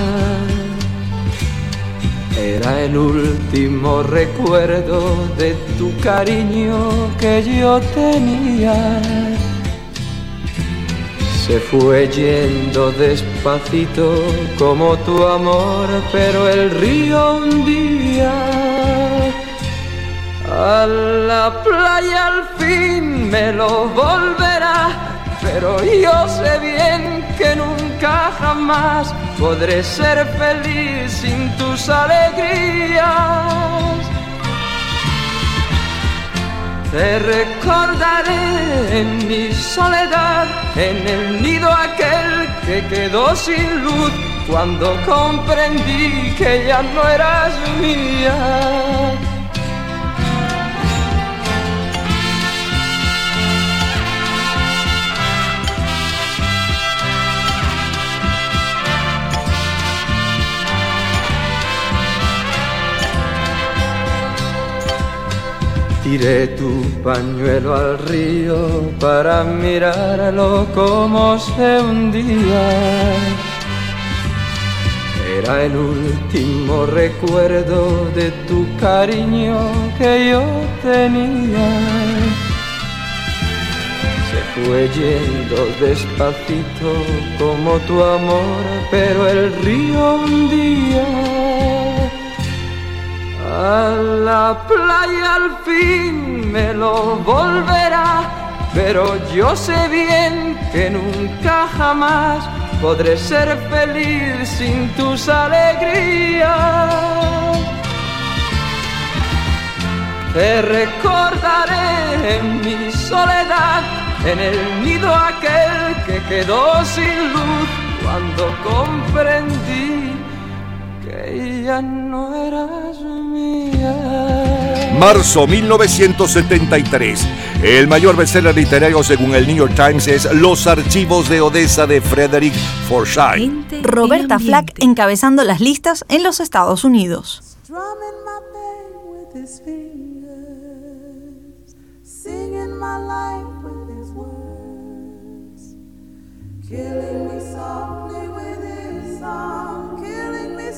Era el último recuerdo de tu cariño que yo tenía. Se fue yendo despacito como tu amor, pero el río un día a la playa al me lo volverá, pero yo sé bien que nunca jamás podré ser feliz sin tus alegrías. Te recordaré en mi soledad, en el nido aquel que quedó sin luz, cuando comprendí que ya no eras mía. Tiré tu pañuelo al río para mirarlo como se hundía. Era el último recuerdo de tu cariño que yo tenía. Se fue yendo despacito como tu amor, pero el río hundía. A la playa al fin me lo volverá, pero yo sé bien que nunca jamás podré ser feliz sin tus alegrías. Te recordaré en mi soledad, en el nido aquel que quedó sin luz cuando comprendí que ya no eras mía. Marzo 1973. El mayor bestseller literario según el New York Times es Los archivos de Odessa de Frederick Forsyth. Roberta Flack encabezando las listas en los Estados Unidos. Strumming my pain with his fingers, singing my life with his words, killing me softly with his song,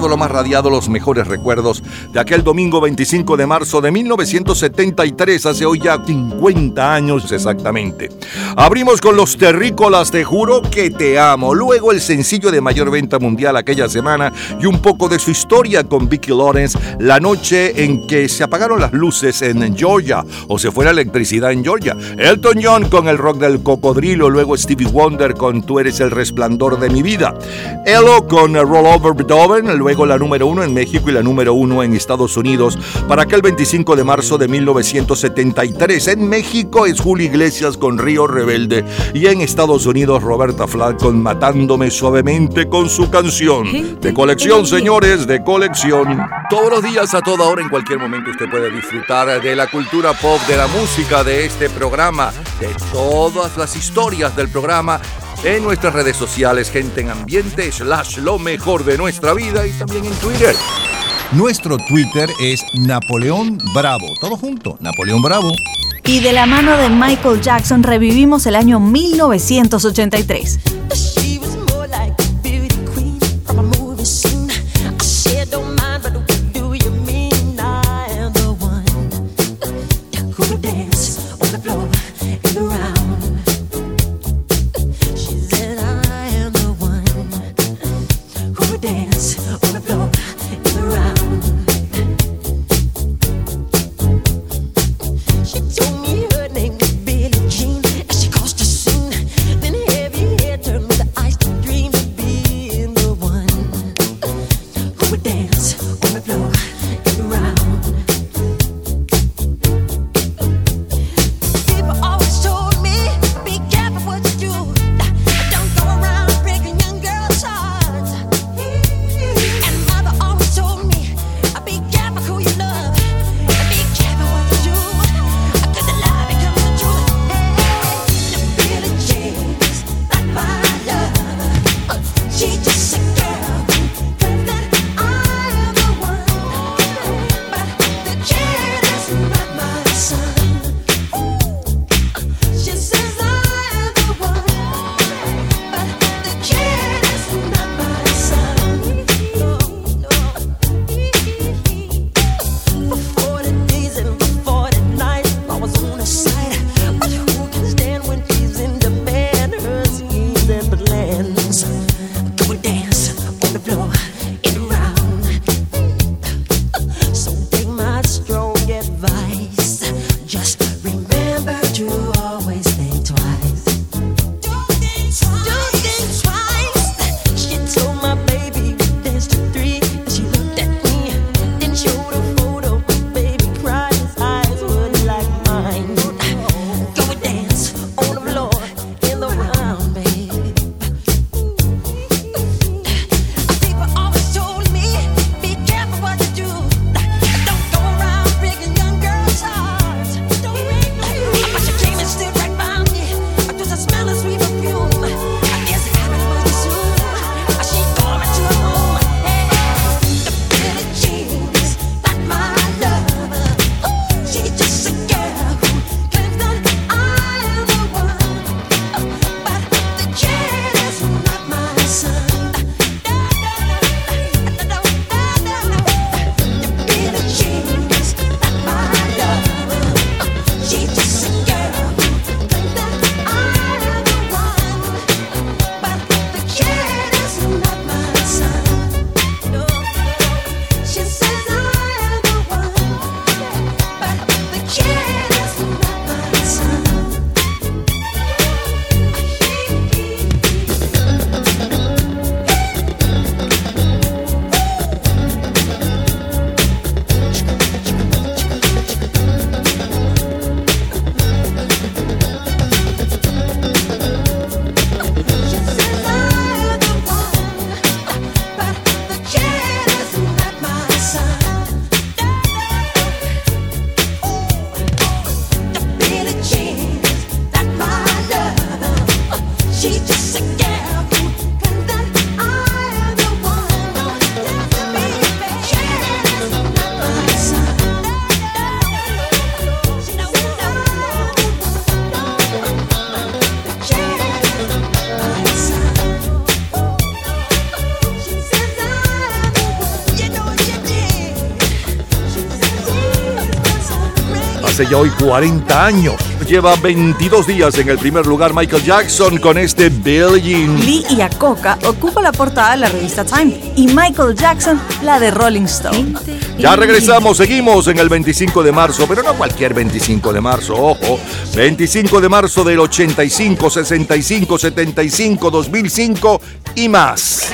lo más radiado, los mejores recuerdos de aquel domingo 25 de marzo de 1973, hace hoy ya 50 años exactamente. Abrimos con los terrícolas, te juro que te amo. Luego el sencillo de mayor venta mundial aquella semana y un poco de su historia con Vicky Lawrence, la noche en que se apagaron las luces en Georgia o se fue la electricidad en Georgia. Elton John con el rock del cocodrilo, luego Stevie Wonder con Tú eres el resplandor de mi vida. Elo con Roll Over Beethoven, luego la número uno en México y la número uno en Estados Unidos para aquel 25 de marzo de 1973. En México es Julio Iglesias con Río Rebelde y en Estados Unidos Roberta Flack con Matándome suavemente con su canción. De colección, señores, de colección. Todos los días, a toda hora, en cualquier momento usted puede disfrutar de la cultura pop, de la música, de este programa, de todas las historias del programa en nuestras redes sociales, gente en ambiente, slash lo mejor de nuestra vida y también en Twitter. Nuestro Twitter es Napoleón Bravo. Todo junto, Napoleón Bravo. Y de la mano de Michael Jackson revivimos el año 1983. ya hoy 40 años. Lleva 22 días en el primer lugar Michael Jackson con este Billion. Lee y Acoca ocupa la portada de la revista Time y Michael Jackson la de Rolling Stone. Ya regresamos, seguimos en el 25 de marzo, pero no cualquier 25 de marzo, ojo. 25 de marzo del 85, 65, 75, 2005 y más.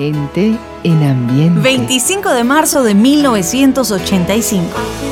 gente en ambiente. 25 de marzo de 1985.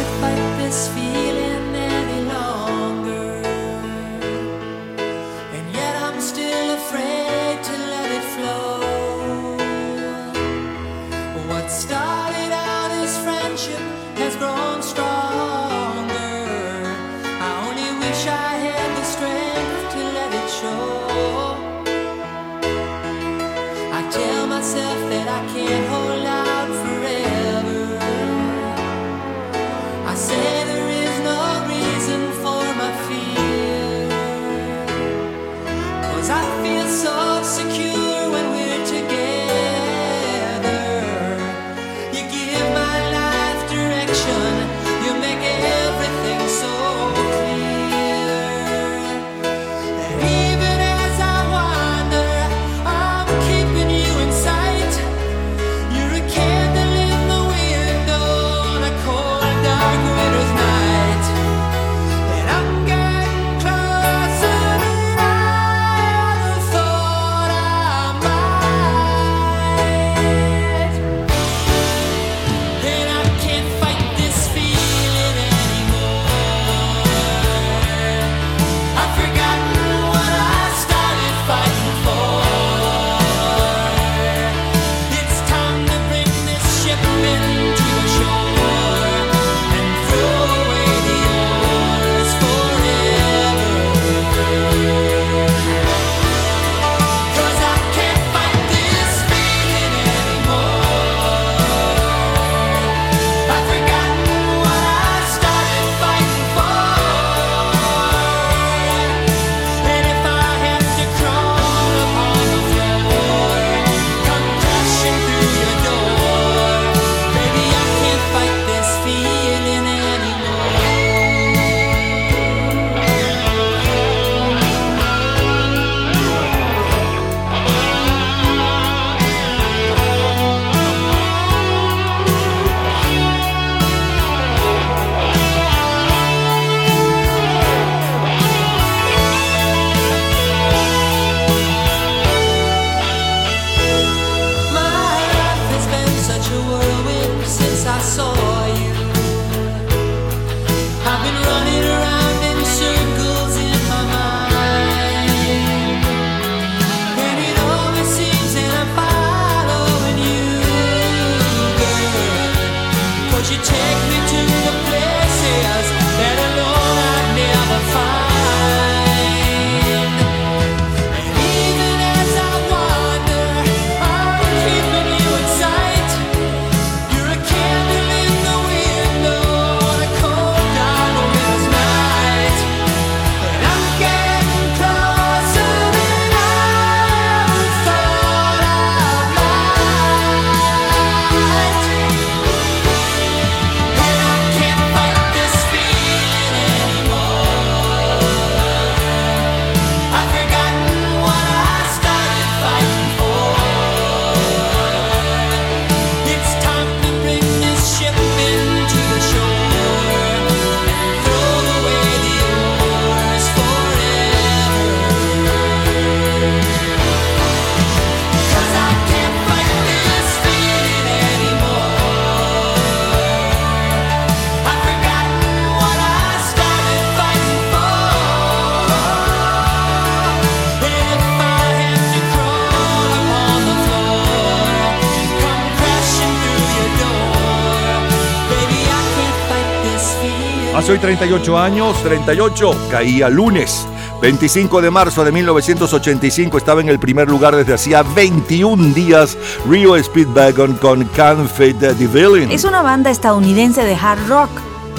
Hace hoy 38 años, 38, caía lunes. 25 de marzo de 1985 estaba en el primer lugar desde hacía 21 días Rio Speedwagon con Can't Fade the Villain. Es una banda estadounidense de hard rock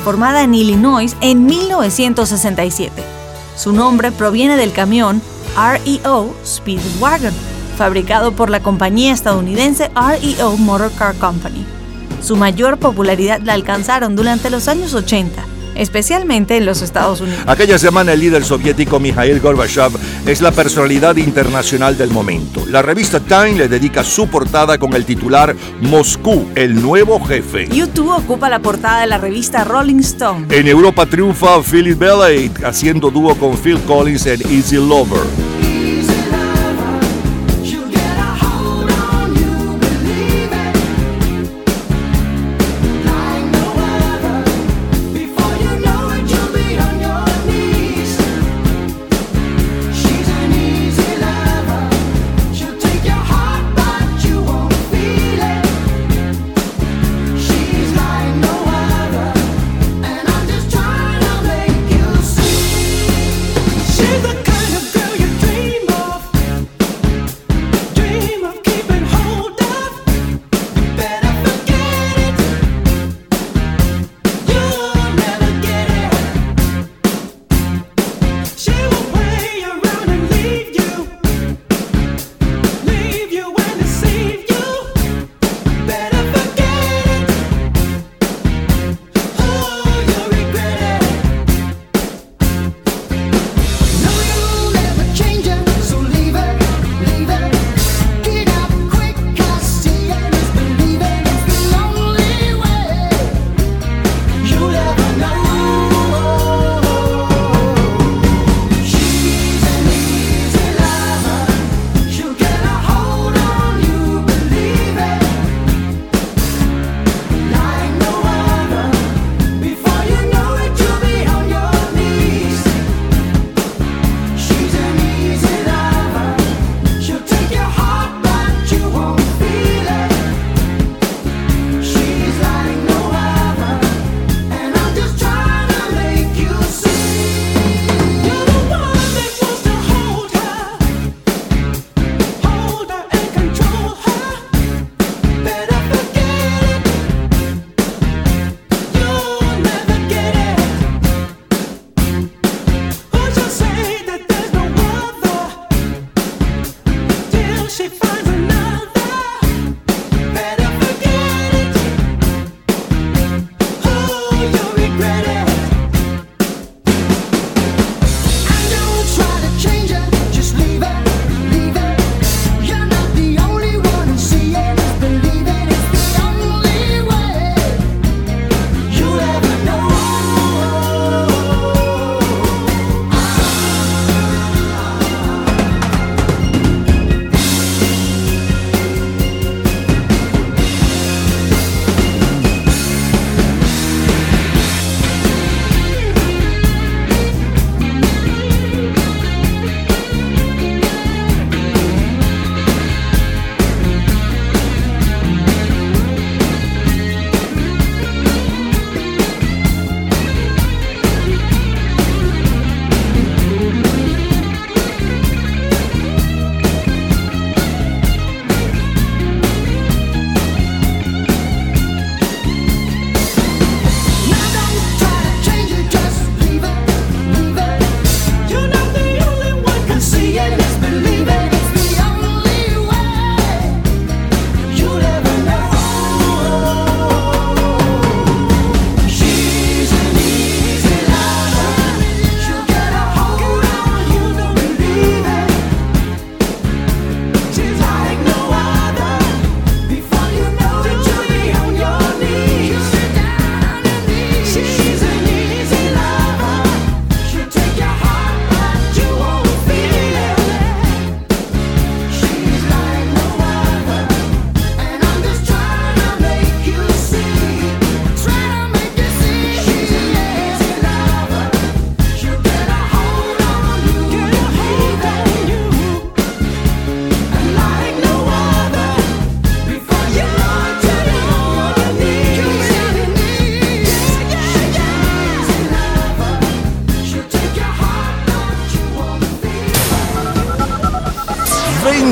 formada en Illinois en 1967. Su nombre proviene del camión REO Speedwagon, fabricado por la compañía estadounidense REO Motor Car Company. Su mayor popularidad la alcanzaron durante los años 80 especialmente en los Estados Unidos. Aquella semana el líder soviético Mikhail Gorbachev es la personalidad internacional del momento. La revista Time le dedica su portada con el titular Moscú, el nuevo jefe. YouTube ocupa la portada de la revista Rolling Stone. En Europa triunfa Philip Bellet haciendo dúo con Phil Collins en Easy Lover.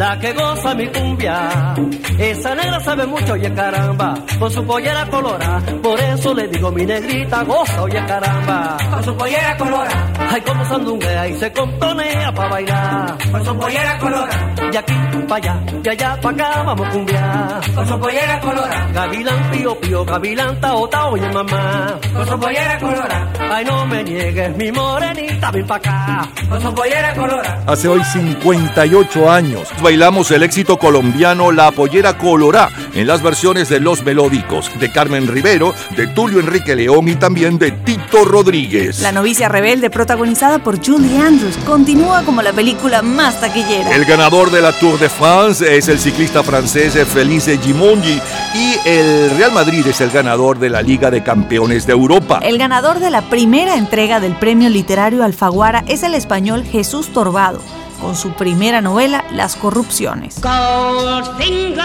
La que goza mi cumbia, esa negra sabe mucho, oye caramba, con su pollera colora, por eso le digo mi negrita goza, oye caramba. Con su pollera colora, ay como sandunguea y se contonea pa' bailar. Con su pollera colora, de aquí pa' allá, de allá pa' acá vamos a cumbia. Con su pollera colora, gavilán pío pío, gavilán tao tao, oye mamá. Con su pollera colora, ay no me niegues mi morenita, ven pa' acá. Con su pollera colora. Hace hoy 58 años bailamos el éxito colombiano La Pollera Colorá en las versiones de Los Melódicos, de Carmen Rivero, de Tulio Enrique León y también de Tito Rodríguez. La novicia rebelde, protagonizada por Julie Andrews, continúa como la película más taquillera. El ganador de la Tour de France es el ciclista francés Felice Gimongi y el Real Madrid es el ganador de la Liga de Campeones de Europa. El ganador de la primera entrega del premio literario Alfaguara es el español Jesús Torbado, con su primera novela Las corrupciones. Goldfinger.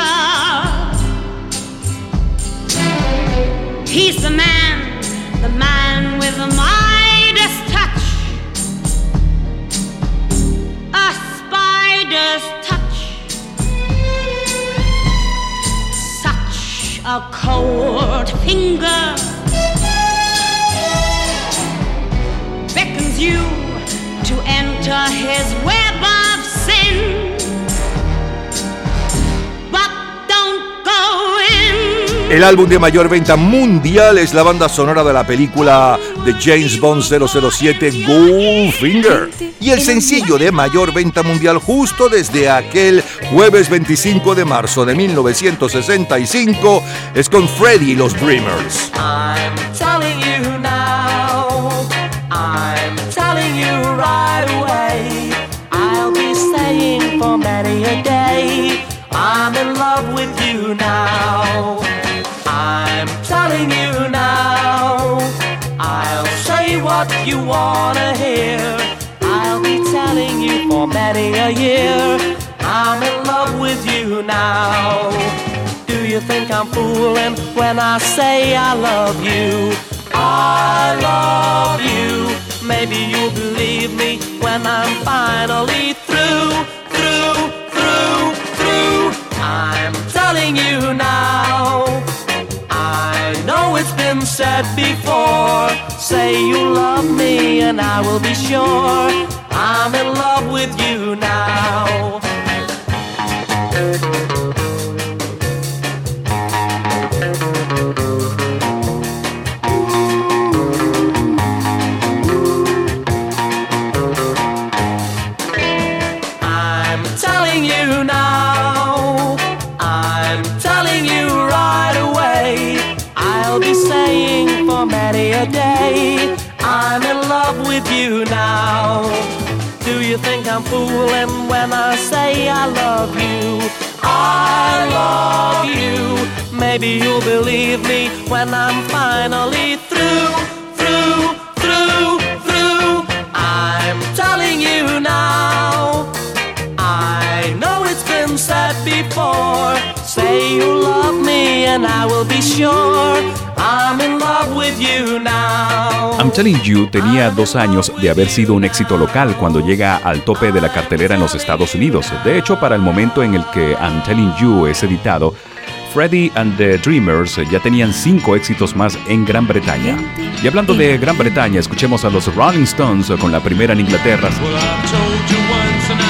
He's the man, the man with the Midas touch. A spider's touch. Such a cold finger beckons you to enter his web El álbum de mayor venta mundial es la banda sonora de la película de James Bond 007 Goldfinger. Y el sencillo de mayor venta mundial justo desde aquel jueves 25 de marzo de 1965 es con Freddy y los Dreamers. I'm in love with you now. What you wanna hear. I'll be telling you for many a year. I'm in love with you now. Do you think I'm fooling when I say I love you? I love you. Maybe you'll believe me when I'm finally through, through, through, through. I'm telling you now. Know it's been said before. Say you love me and I will be sure. I'm in love with you now. With you now. Do you think I'm fooling when I say I love you? I love you. Maybe you'll believe me when I'm finally through, through, through, through. I'm telling you now. I know it's been said before. Say you love me and I will be sure. I'm in love with you now. I'm Telling You tenía dos años de haber sido un éxito local cuando llega al tope de la cartelera en los Estados Unidos. De hecho, para el momento en el que I'm Telling You es editado, Freddie and the Dreamers ya tenían cinco éxitos más en Gran Bretaña. Y hablando de Gran Bretaña, escuchemos a los Rolling Stones con la primera en Inglaterra. Well,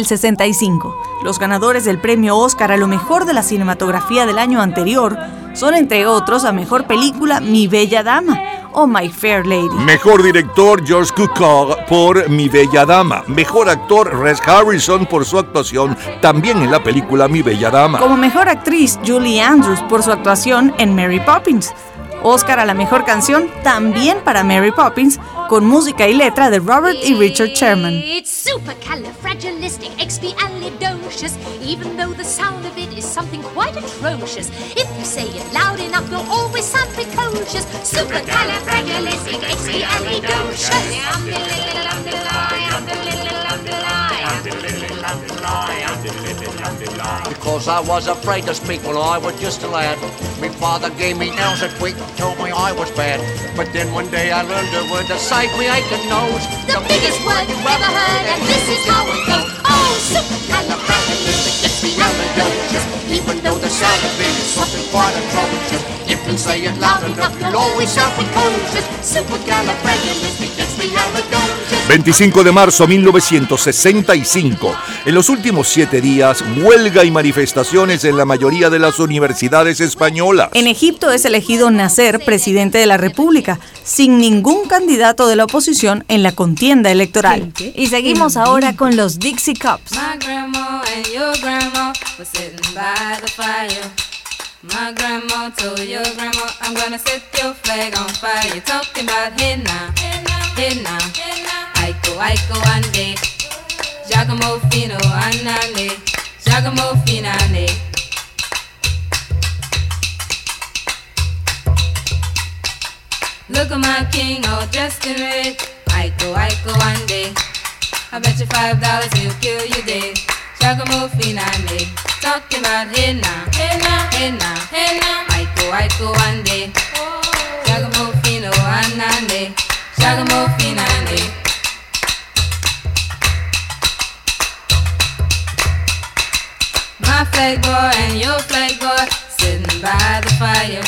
del 65. Los ganadores del premio Oscar a lo mejor de la cinematografía del año anterior son entre otros a mejor película Mi Bella Dama o My Fair Lady. Mejor director George Cukor por Mi Bella Dama. Mejor actor Res Harrison por su actuación también en la película Mi Bella Dama. Como mejor actriz Julie Andrews por su actuación en Mary Poppins. Oscar a la mejor canción también para Mary Poppins con música y letra de Robert y Richard Sherman. It's supercalifragilisticexpialidocious, even though the sound of it is something quite atrocious. If you say it loud enough, you'll always sound precocious. Because I was afraid to speak when I was just a lad. My father gave me nails a tweak and told me I was bad. But then one day I learned a word to save me aching nose. The biggest word you've ever heard, and this is how it goes. Supercalifragilisticexpialidocious, even though the sound of it is something quite atrocious. If you say it loud enough, you'll always precocious. Supercalifragilisticexpialidocious. 25 de marzo 1965. En los últimos siete días, huelga y manifestaciones en la mayoría de las universidades españolas. En Egipto es elegido Nasser presidente de la República, sin ningún candidato de la oposición en la contienda electoral. Y seguimos ahora con los Dixie Cups. My grandma told your grandma, I'm gonna set your flag on fire. You're talking about hey now, now, Aiko, Aiko, ande. Giacomo Fino, anane. Giacomo Finane. Look at my king oh, all dressed in red. Aiko, Aiko, ande. I bet you five dollars he'll kill you dead. Giacomo Finane. Talking about hey now, hey now. Aiko, Aiko, ande. Giacomo Fino, anane. Giacomo. My flag boy and your flag boy sitting by the fire.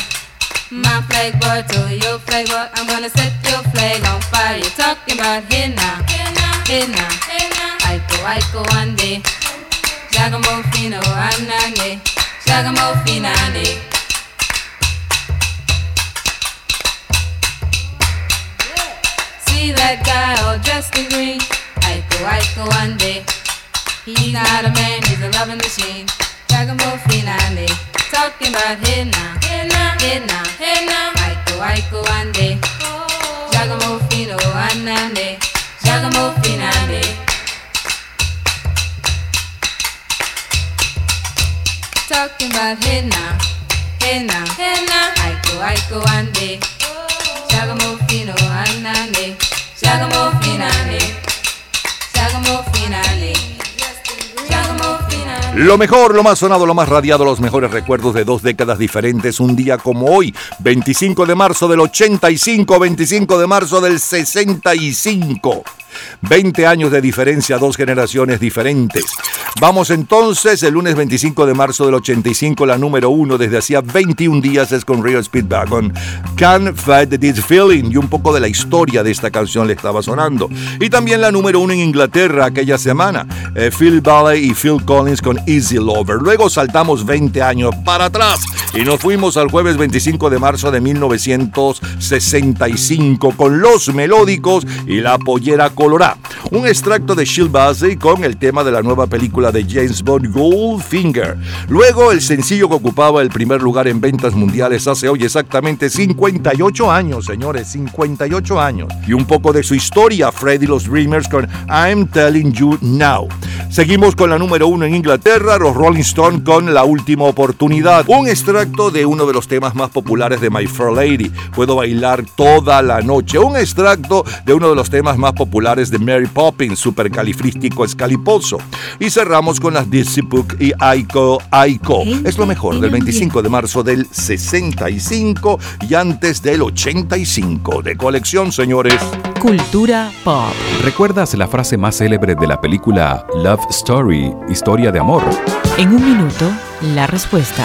My flag boy told your flag boy, I'm gonna set your flag on fire. You're talking about hey now, hey now, hey now. Aiko, Aiko, one day. Giacomo Fino, anane. Giacomo Finane. See that guy all dressed in green? Aiko, Aiko, one day. He's not a man, he's a loving machine. Giacomo Finane. Talking about hey now, hey now, hey now, hey now. Aiko, Aiko, one day. Giacomo Fino, anane. Giacomo Finane. Talking about hey now, hey now, hey now. Aiko, Aiko, one day. Giacomo Fino, anane. Lo mejor, lo más sonado, lo más radiado, los mejores recuerdos de dos décadas diferentes, un día como hoy, 25 de marzo del 85, 25 de marzo del 65. 20 años de diferencia, dos generaciones diferentes. Vamos entonces, el lunes 25 de marzo del 85, la número uno desde hacía 21 días es con Real Speedwagon. Can't Fight This Feeling y un poco de la historia de esta canción le estaba sonando. Y también la número uno en Inglaterra aquella semana, eh, Phil Valley y Phil Collins con Easy Lover. Luego saltamos 20 años para atrás Y nos fuimos al jueves 25 de marzo de 1965 con Los Melódicos y La Pollera Colorá. Un extracto de Shield Bassey con el tema de la nueva película de James Bond Goldfinger. Luego el sencillo que ocupaba el primer lugar en ventas mundiales hace hoy exactamente 58 años, señores, 58 años. Y un poco de su historia, Freddy los Dreamers con I'm Telling You Now. Seguimos con la número uno en Inglaterra, los Rolling Stones con La Última Oportunidad. Un extracto de uno de los temas más populares de My Fair Lady. Puedo bailar toda la noche. Un extracto de uno de los temas más populares de Mary Poppins, supercalifrístico escaliposo. Y cerramos con las Dizzy Book y Aiko Aiko. Es lo mejor del 25 de marzo del 65 y antes del 85. De colección, señores. Cultura pop. ¿Recuerdas la frase más célebre de la película Love Story, Historia de Amor? En un minuto, la respuesta.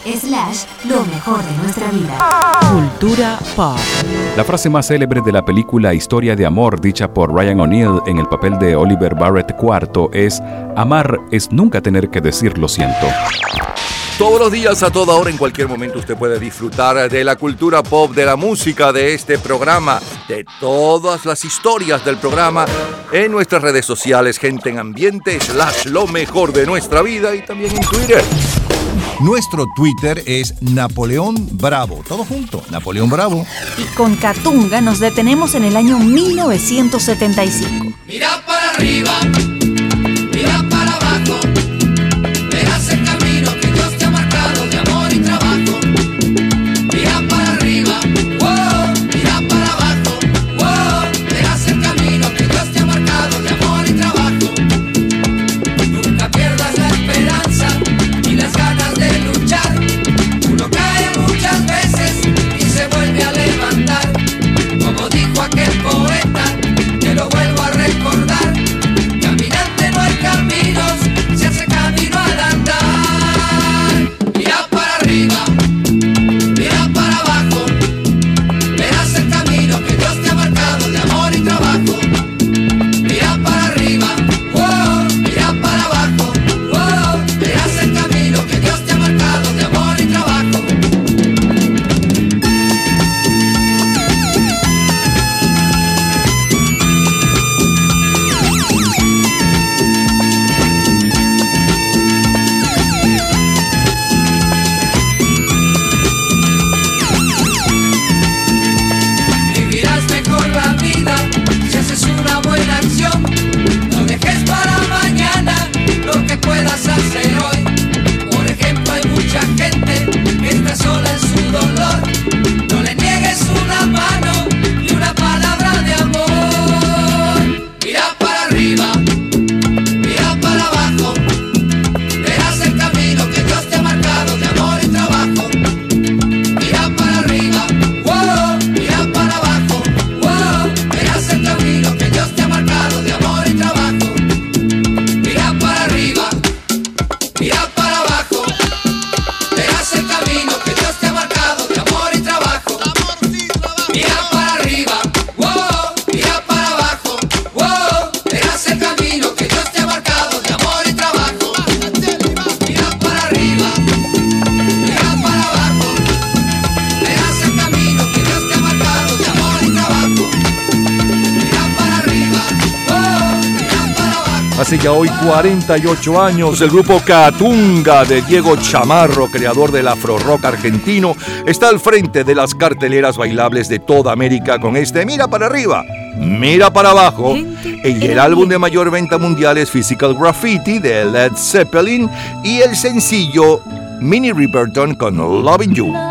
Slash, lo mejor de nuestra vida. Cultura pop. La frase más célebre de la película Historia de Amor, dicha por Ryan O'Neill en el papel de Oliver Barrett IV, es: Amar es nunca tener que decir lo siento. Todos los días, a toda hora, en cualquier momento, usted puede disfrutar de la cultura pop, de la música, de este programa, de todas las historias del programa en nuestras redes sociales, gente en ambiente, slash lo mejor de nuestra vida y también en Twitter. Nuestro Twitter es Napoleón Bravo. Todo junto, Napoleón Bravo. Y con Catunga nos detenemos en el año 1975. Mira para arriba, mira para abajo, 48 años, el grupo Catunga de Diego Chamarro, creador del afro rock argentino, está al frente de las carteleras bailables de toda América con este Mira para arriba, mira para abajo. Y el álbum de mayor venta mundial es Physical Graffiti de Led Zeppelin y el sencillo Minnie Riperton con Loving You.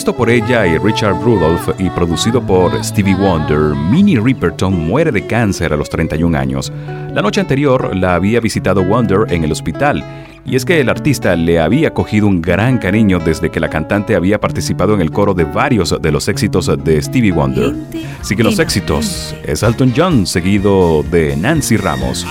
Compuesto por ella y Richard Rudolph y producido por Stevie Wonder, Minnie Riperton muere de cáncer a los 31 años. La noche anterior la había visitado Wonder en el hospital, y es que el artista le había cogido un gran cariño desde que la cantante había participado en el coro de varios de los éxitos de Stevie Wonder. Siguen los éxitos es Elton John seguido de Nancy Ramos.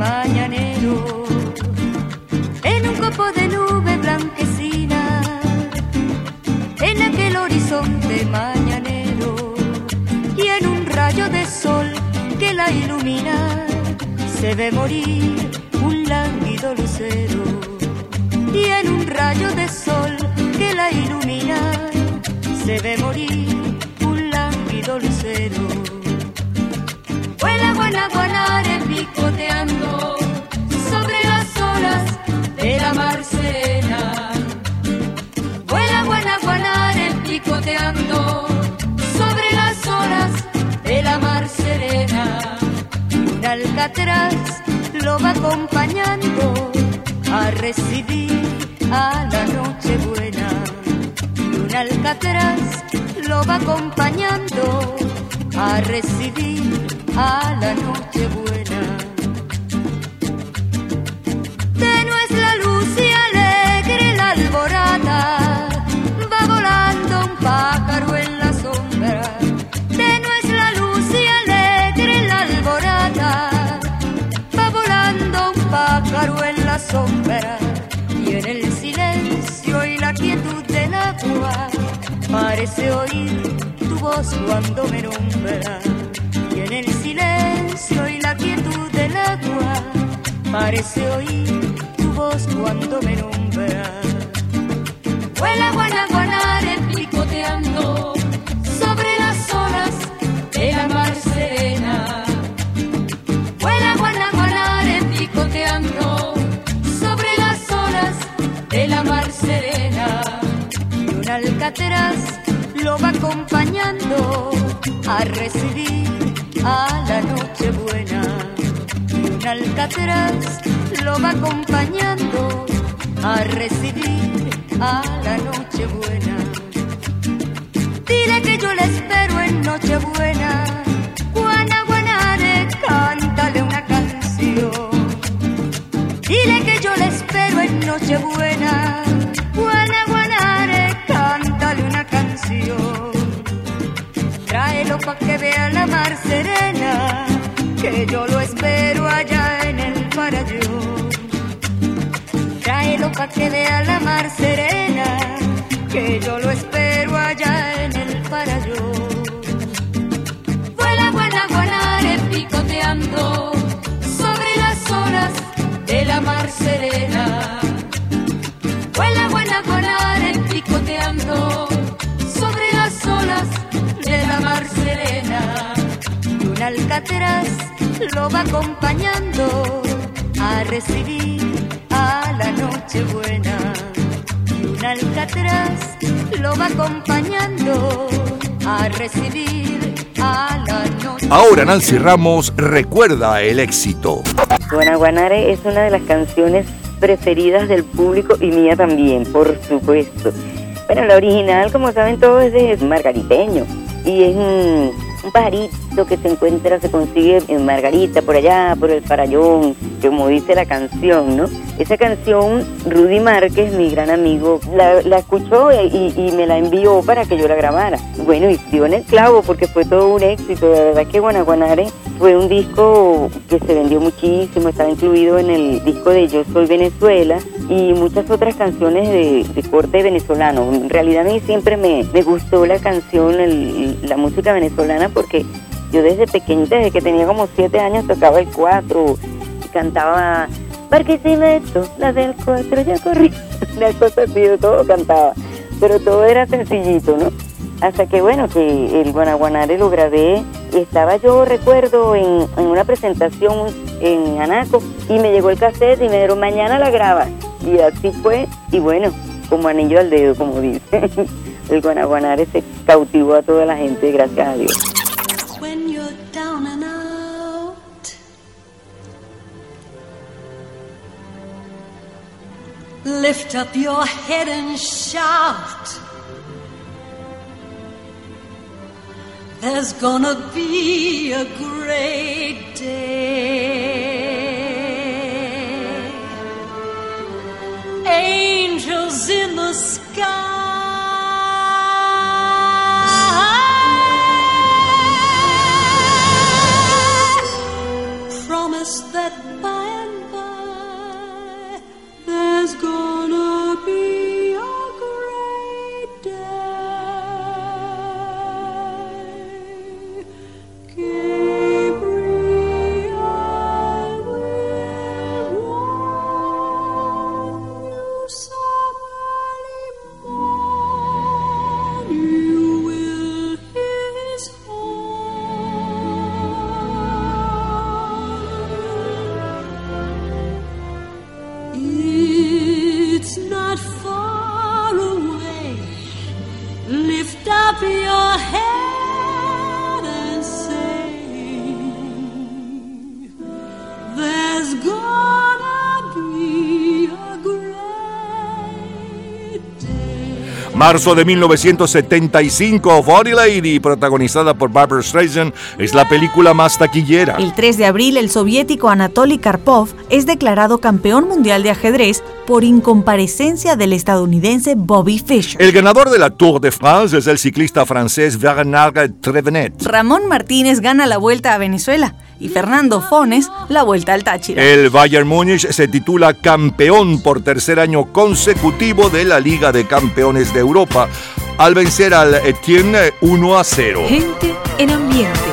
Mañanero, en un copo de nube blanquecina, en aquel horizonte mañanero y en un rayo de sol que la ilumina, se ve morir un lánguido lucero y en un rayo de sol que la ilumina, se ve morir un lánguido lucero. Vuela Guanaguanare alcatraz lo va acompañando a recibir a la noche buena. Y un alcatraz lo va acompañando a recibir a la noche buena. Parece oír tu voz cuando me nombras y en el silencio y la quietud del agua parece oír tu voz cuando me nombras. Vuela Guanaguanare picoteando sobre las olas de la mar serena. Vuela Guanaguanare picoteando sobre las olas de la mar serena. Y un alcatraz lo va acompañando a recibir a la noche buena. Y un alcatraz lo va acompañando a recibir a la noche buena. Dile que yo le espero en Nochebuena. Guana, guanare, cántale una canción. Dile que yo le espero en Nochebuena. Pa' que vea la mar serena, que yo lo espero allá en el parayo. Tráelo pa' que vea la mar serena, que yo lo espero allá en el parayo. Vuela Guanaguanare picoteando sobre las olas de la mar serena. Vuela Guanaguanare picoteando alcatraz lo va acompañando a recibir a la noche buena. Y un alcatraz lo va acompañando a recibir a la noche Ahora Nancy Ramos recuerda el éxito. Guanaguanare es una de las canciones preferidas del público y mía también, por supuesto. Bueno, la original, como saben todos, es de Margariteño y es un, un pajarito que se encuentra, se consigue en Margarita, por allá, por el Farallón, como dice la canción, ¿no? Esa canción, Rudy Márquez, mi gran amigo, la, escuchó y, y me la envió para que yo la grabara. Bueno, y dio en el clavo porque fue todo un éxito, de verdad que Guanaguanare fue un disco que se vendió muchísimo, estaba incluido en el disco de Yo Soy Venezuela y muchas otras canciones de, corte venezolano. En realidad a mí siempre me, me gustó la canción, la música venezolana porque yo desde pequeñita, desde que tenía como siete años, tocaba el cuatro y cantaba Barquisimeto, la del cuatro, ya corrí. Una cosa así, todo cantaba. Pero todo era sencillito, ¿no? Hasta que, bueno, que el Guanaguanare lo grabé. Estaba yo, recuerdo, en, en una presentación en Anaco y me llegó el cassette y me dijeron, mañana la grabas. Y así fue. Y bueno, como anillo al dedo, como dice. El Guanaguanare se cautivó a toda la gente, gracias a Dios. Lift up your head and shout. There's gonna be a great day. Angels in the sky. Marzo de 1975, Body Lady, protagonizada por Barbara Streisand, es la película más taquillera. El 3 de abril, el soviético Anatoly Karpov es declarado campeón mundial de ajedrez por incomparecencia del estadounidense Bobby Fischer. El ganador de la Tour de France es el ciclista francés Bernard Trevenet. Ramón Martínez gana la vuelta a Venezuela y Fernando Fones la vuelta al Táchira. El Bayern Múnich se titula campeón por tercer año consecutivo de la Liga de Campeones de Europa al vencer al Etienne 1 a 0. Gente en ambiente.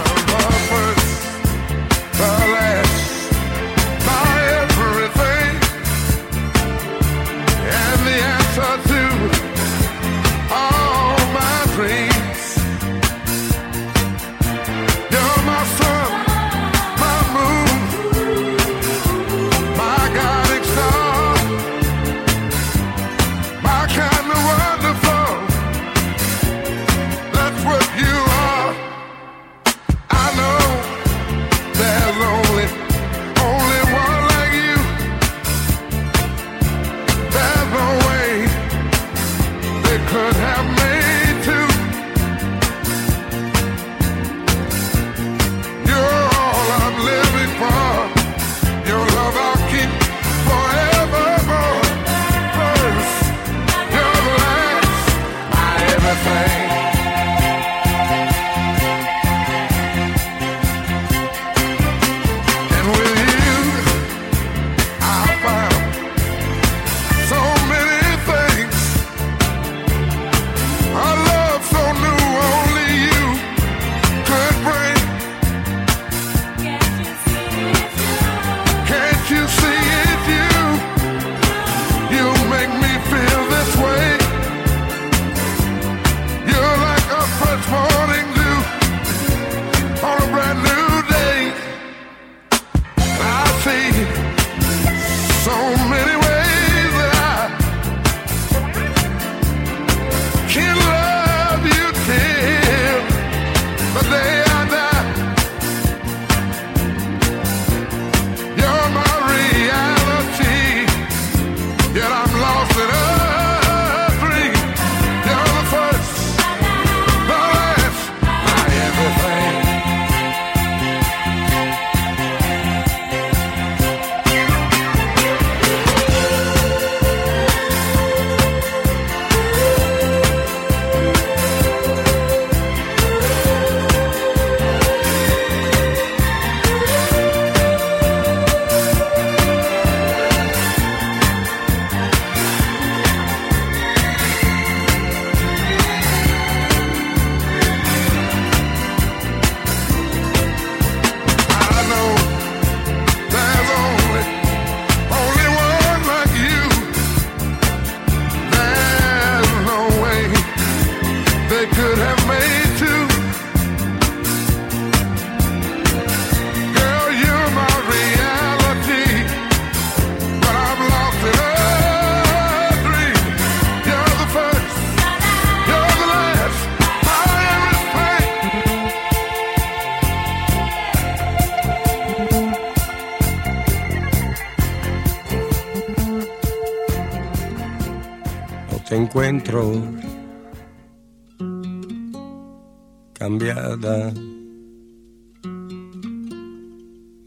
Cambiada,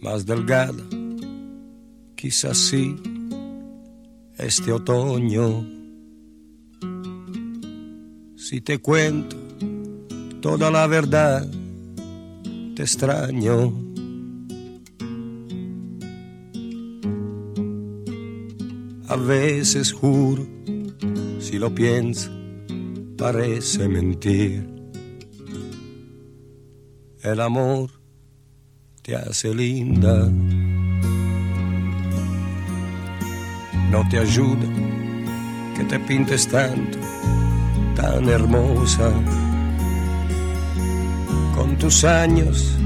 más delgada, quizás sí, este otoño. Si te cuento toda la verdad, te extraño. A veces juro, si lo pienso, parece mentir. El amor te hace linda. No te ayuda que te pintes tanto, tan hermosa. Con tus años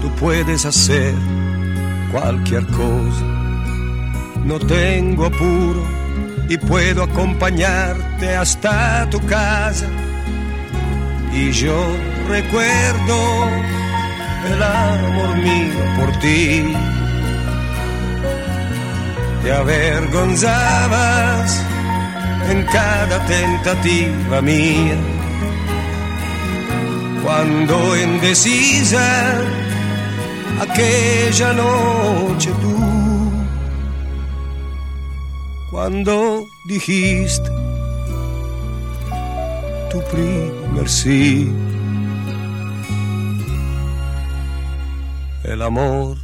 tú puedes hacer cualquier cosa. No tengo apuro y puedo acompañarte hasta tu casa. Y yo recuerdo el amor mío por ti. Te avergonzabas en cada tentativa mía. Cuando indecisa aquella noche tú, cuando dijiste tu primer sí, el amor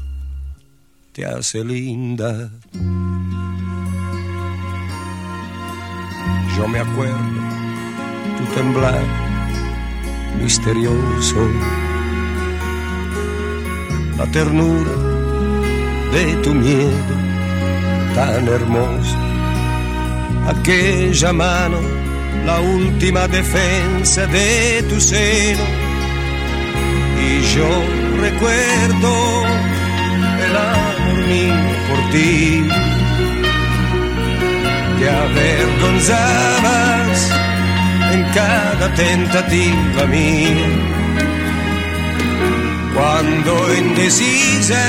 te hace linda. Yo me acuerdo tu temblar misterioso, la ternura de tu miedo tan hermoso, aquella mano, la última defensa de tu seno, y yo recuerdo el amor mío por ti. Te avergonzabas en cada tentativa mía. Cuando indecisa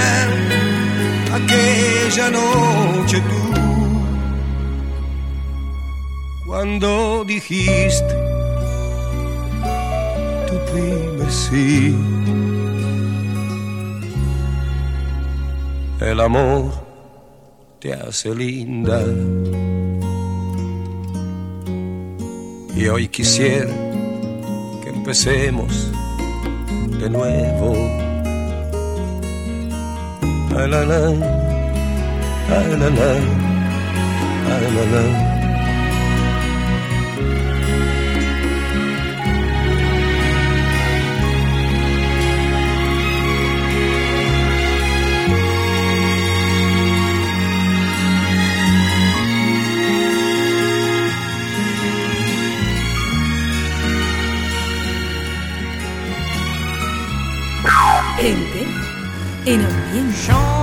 aquella noche tú, cuando dijiste tu primer sí, el amor te hace linda. Y hoy quisiera que empecemos de nuevo. La, la. Gente en ambiente.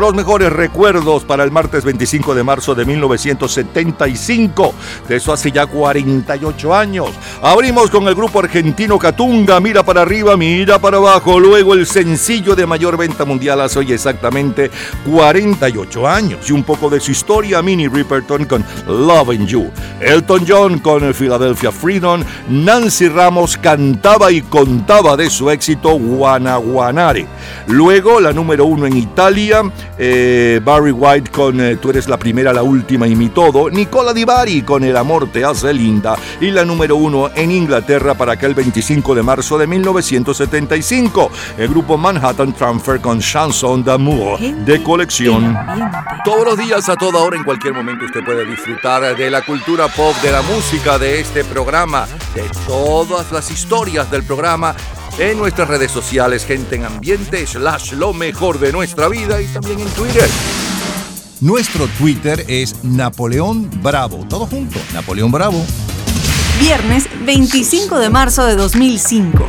Los mejores recuerdos para el martes 25 de marzo de 1975. De eso hace ya 48 años. Abrimos con el grupo argentino Catunga, Mira para arriba, mira para abajo. Luego el sencillo de mayor venta mundial hace hoy exactamente 48 años. Y un poco de su historia, Minnie Riperton con Loving You. Elton John con el Philadelphia Freedom. Nancy Ramos cantaba y contaba de su éxito Guanaguanare. Luego la número uno en Italia, eh, Barry White con eh, Tú eres la primera, la última y mi todo. Nicola Di Bari con El amor te hace linda. Y la número uno en Inglaterra para aquel 25 de marzo de 1975. El grupo Manhattan Transfer con Chanson d'amour de colección. Todos los días, a toda hora, en cualquier momento, usted puede disfrutar de la cultura pop, de la música, de este programa, de todas las historias del programa en nuestras redes sociales, gente en ambiente, slash lo mejor de nuestra vida y también en Twitter. Nuestro Twitter es Napoleón Bravo. Todo junto, Napoleón Bravo. Viernes 25 de marzo de 2005.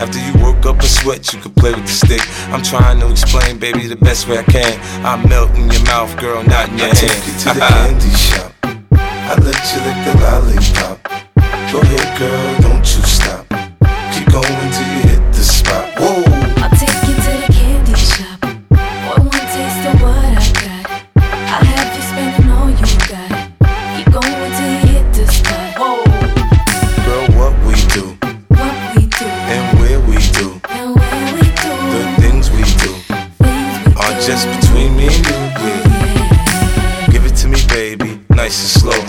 After you work up a sweat, you can play with the stick. I'm trying to explain, baby, the best way I can. I melt in your mouth, girl, not in your I hand. take you to the candy shop. I let you lick the lollipop. Go ahead, girl, don't you stop. Keep going till you slow.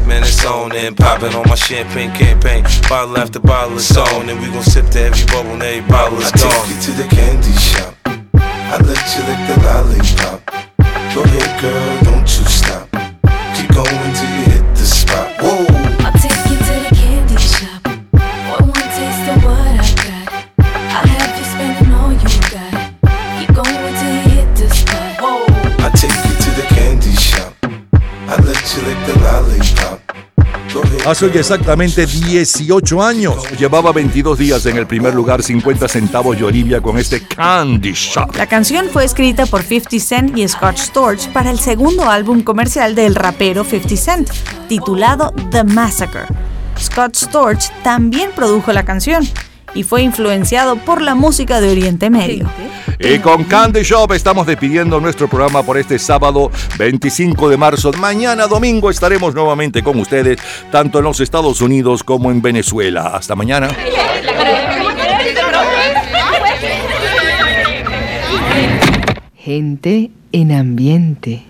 man, it's on and popping on my champagne campaign. Bottle after bottle is on, and we gon' sip to every bubble and every bottle is I take gone. you to the candy shop. I let you lick the lollipop. Go ahead, girl, don't you stop. Keep going till Hace hoy exactamente 18 años. Llevaba 22 días en el primer lugar, 50 centavos y Olivia con este Candy Shop. La canción fue escrita por 50 Cent y Scott Storch para el segundo álbum comercial del rapero 50 Cent, titulado The Massacre. Scott Storch también produjo la canción y fue influenciado por la música de Oriente Medio. Y con Candy Shop estamos despidiendo nuestro programa por este sábado 25 de marzo. Mañana domingo estaremos nuevamente con ustedes, tanto en los Estados Unidos como en Venezuela. Hasta mañana. Gente en ambiente.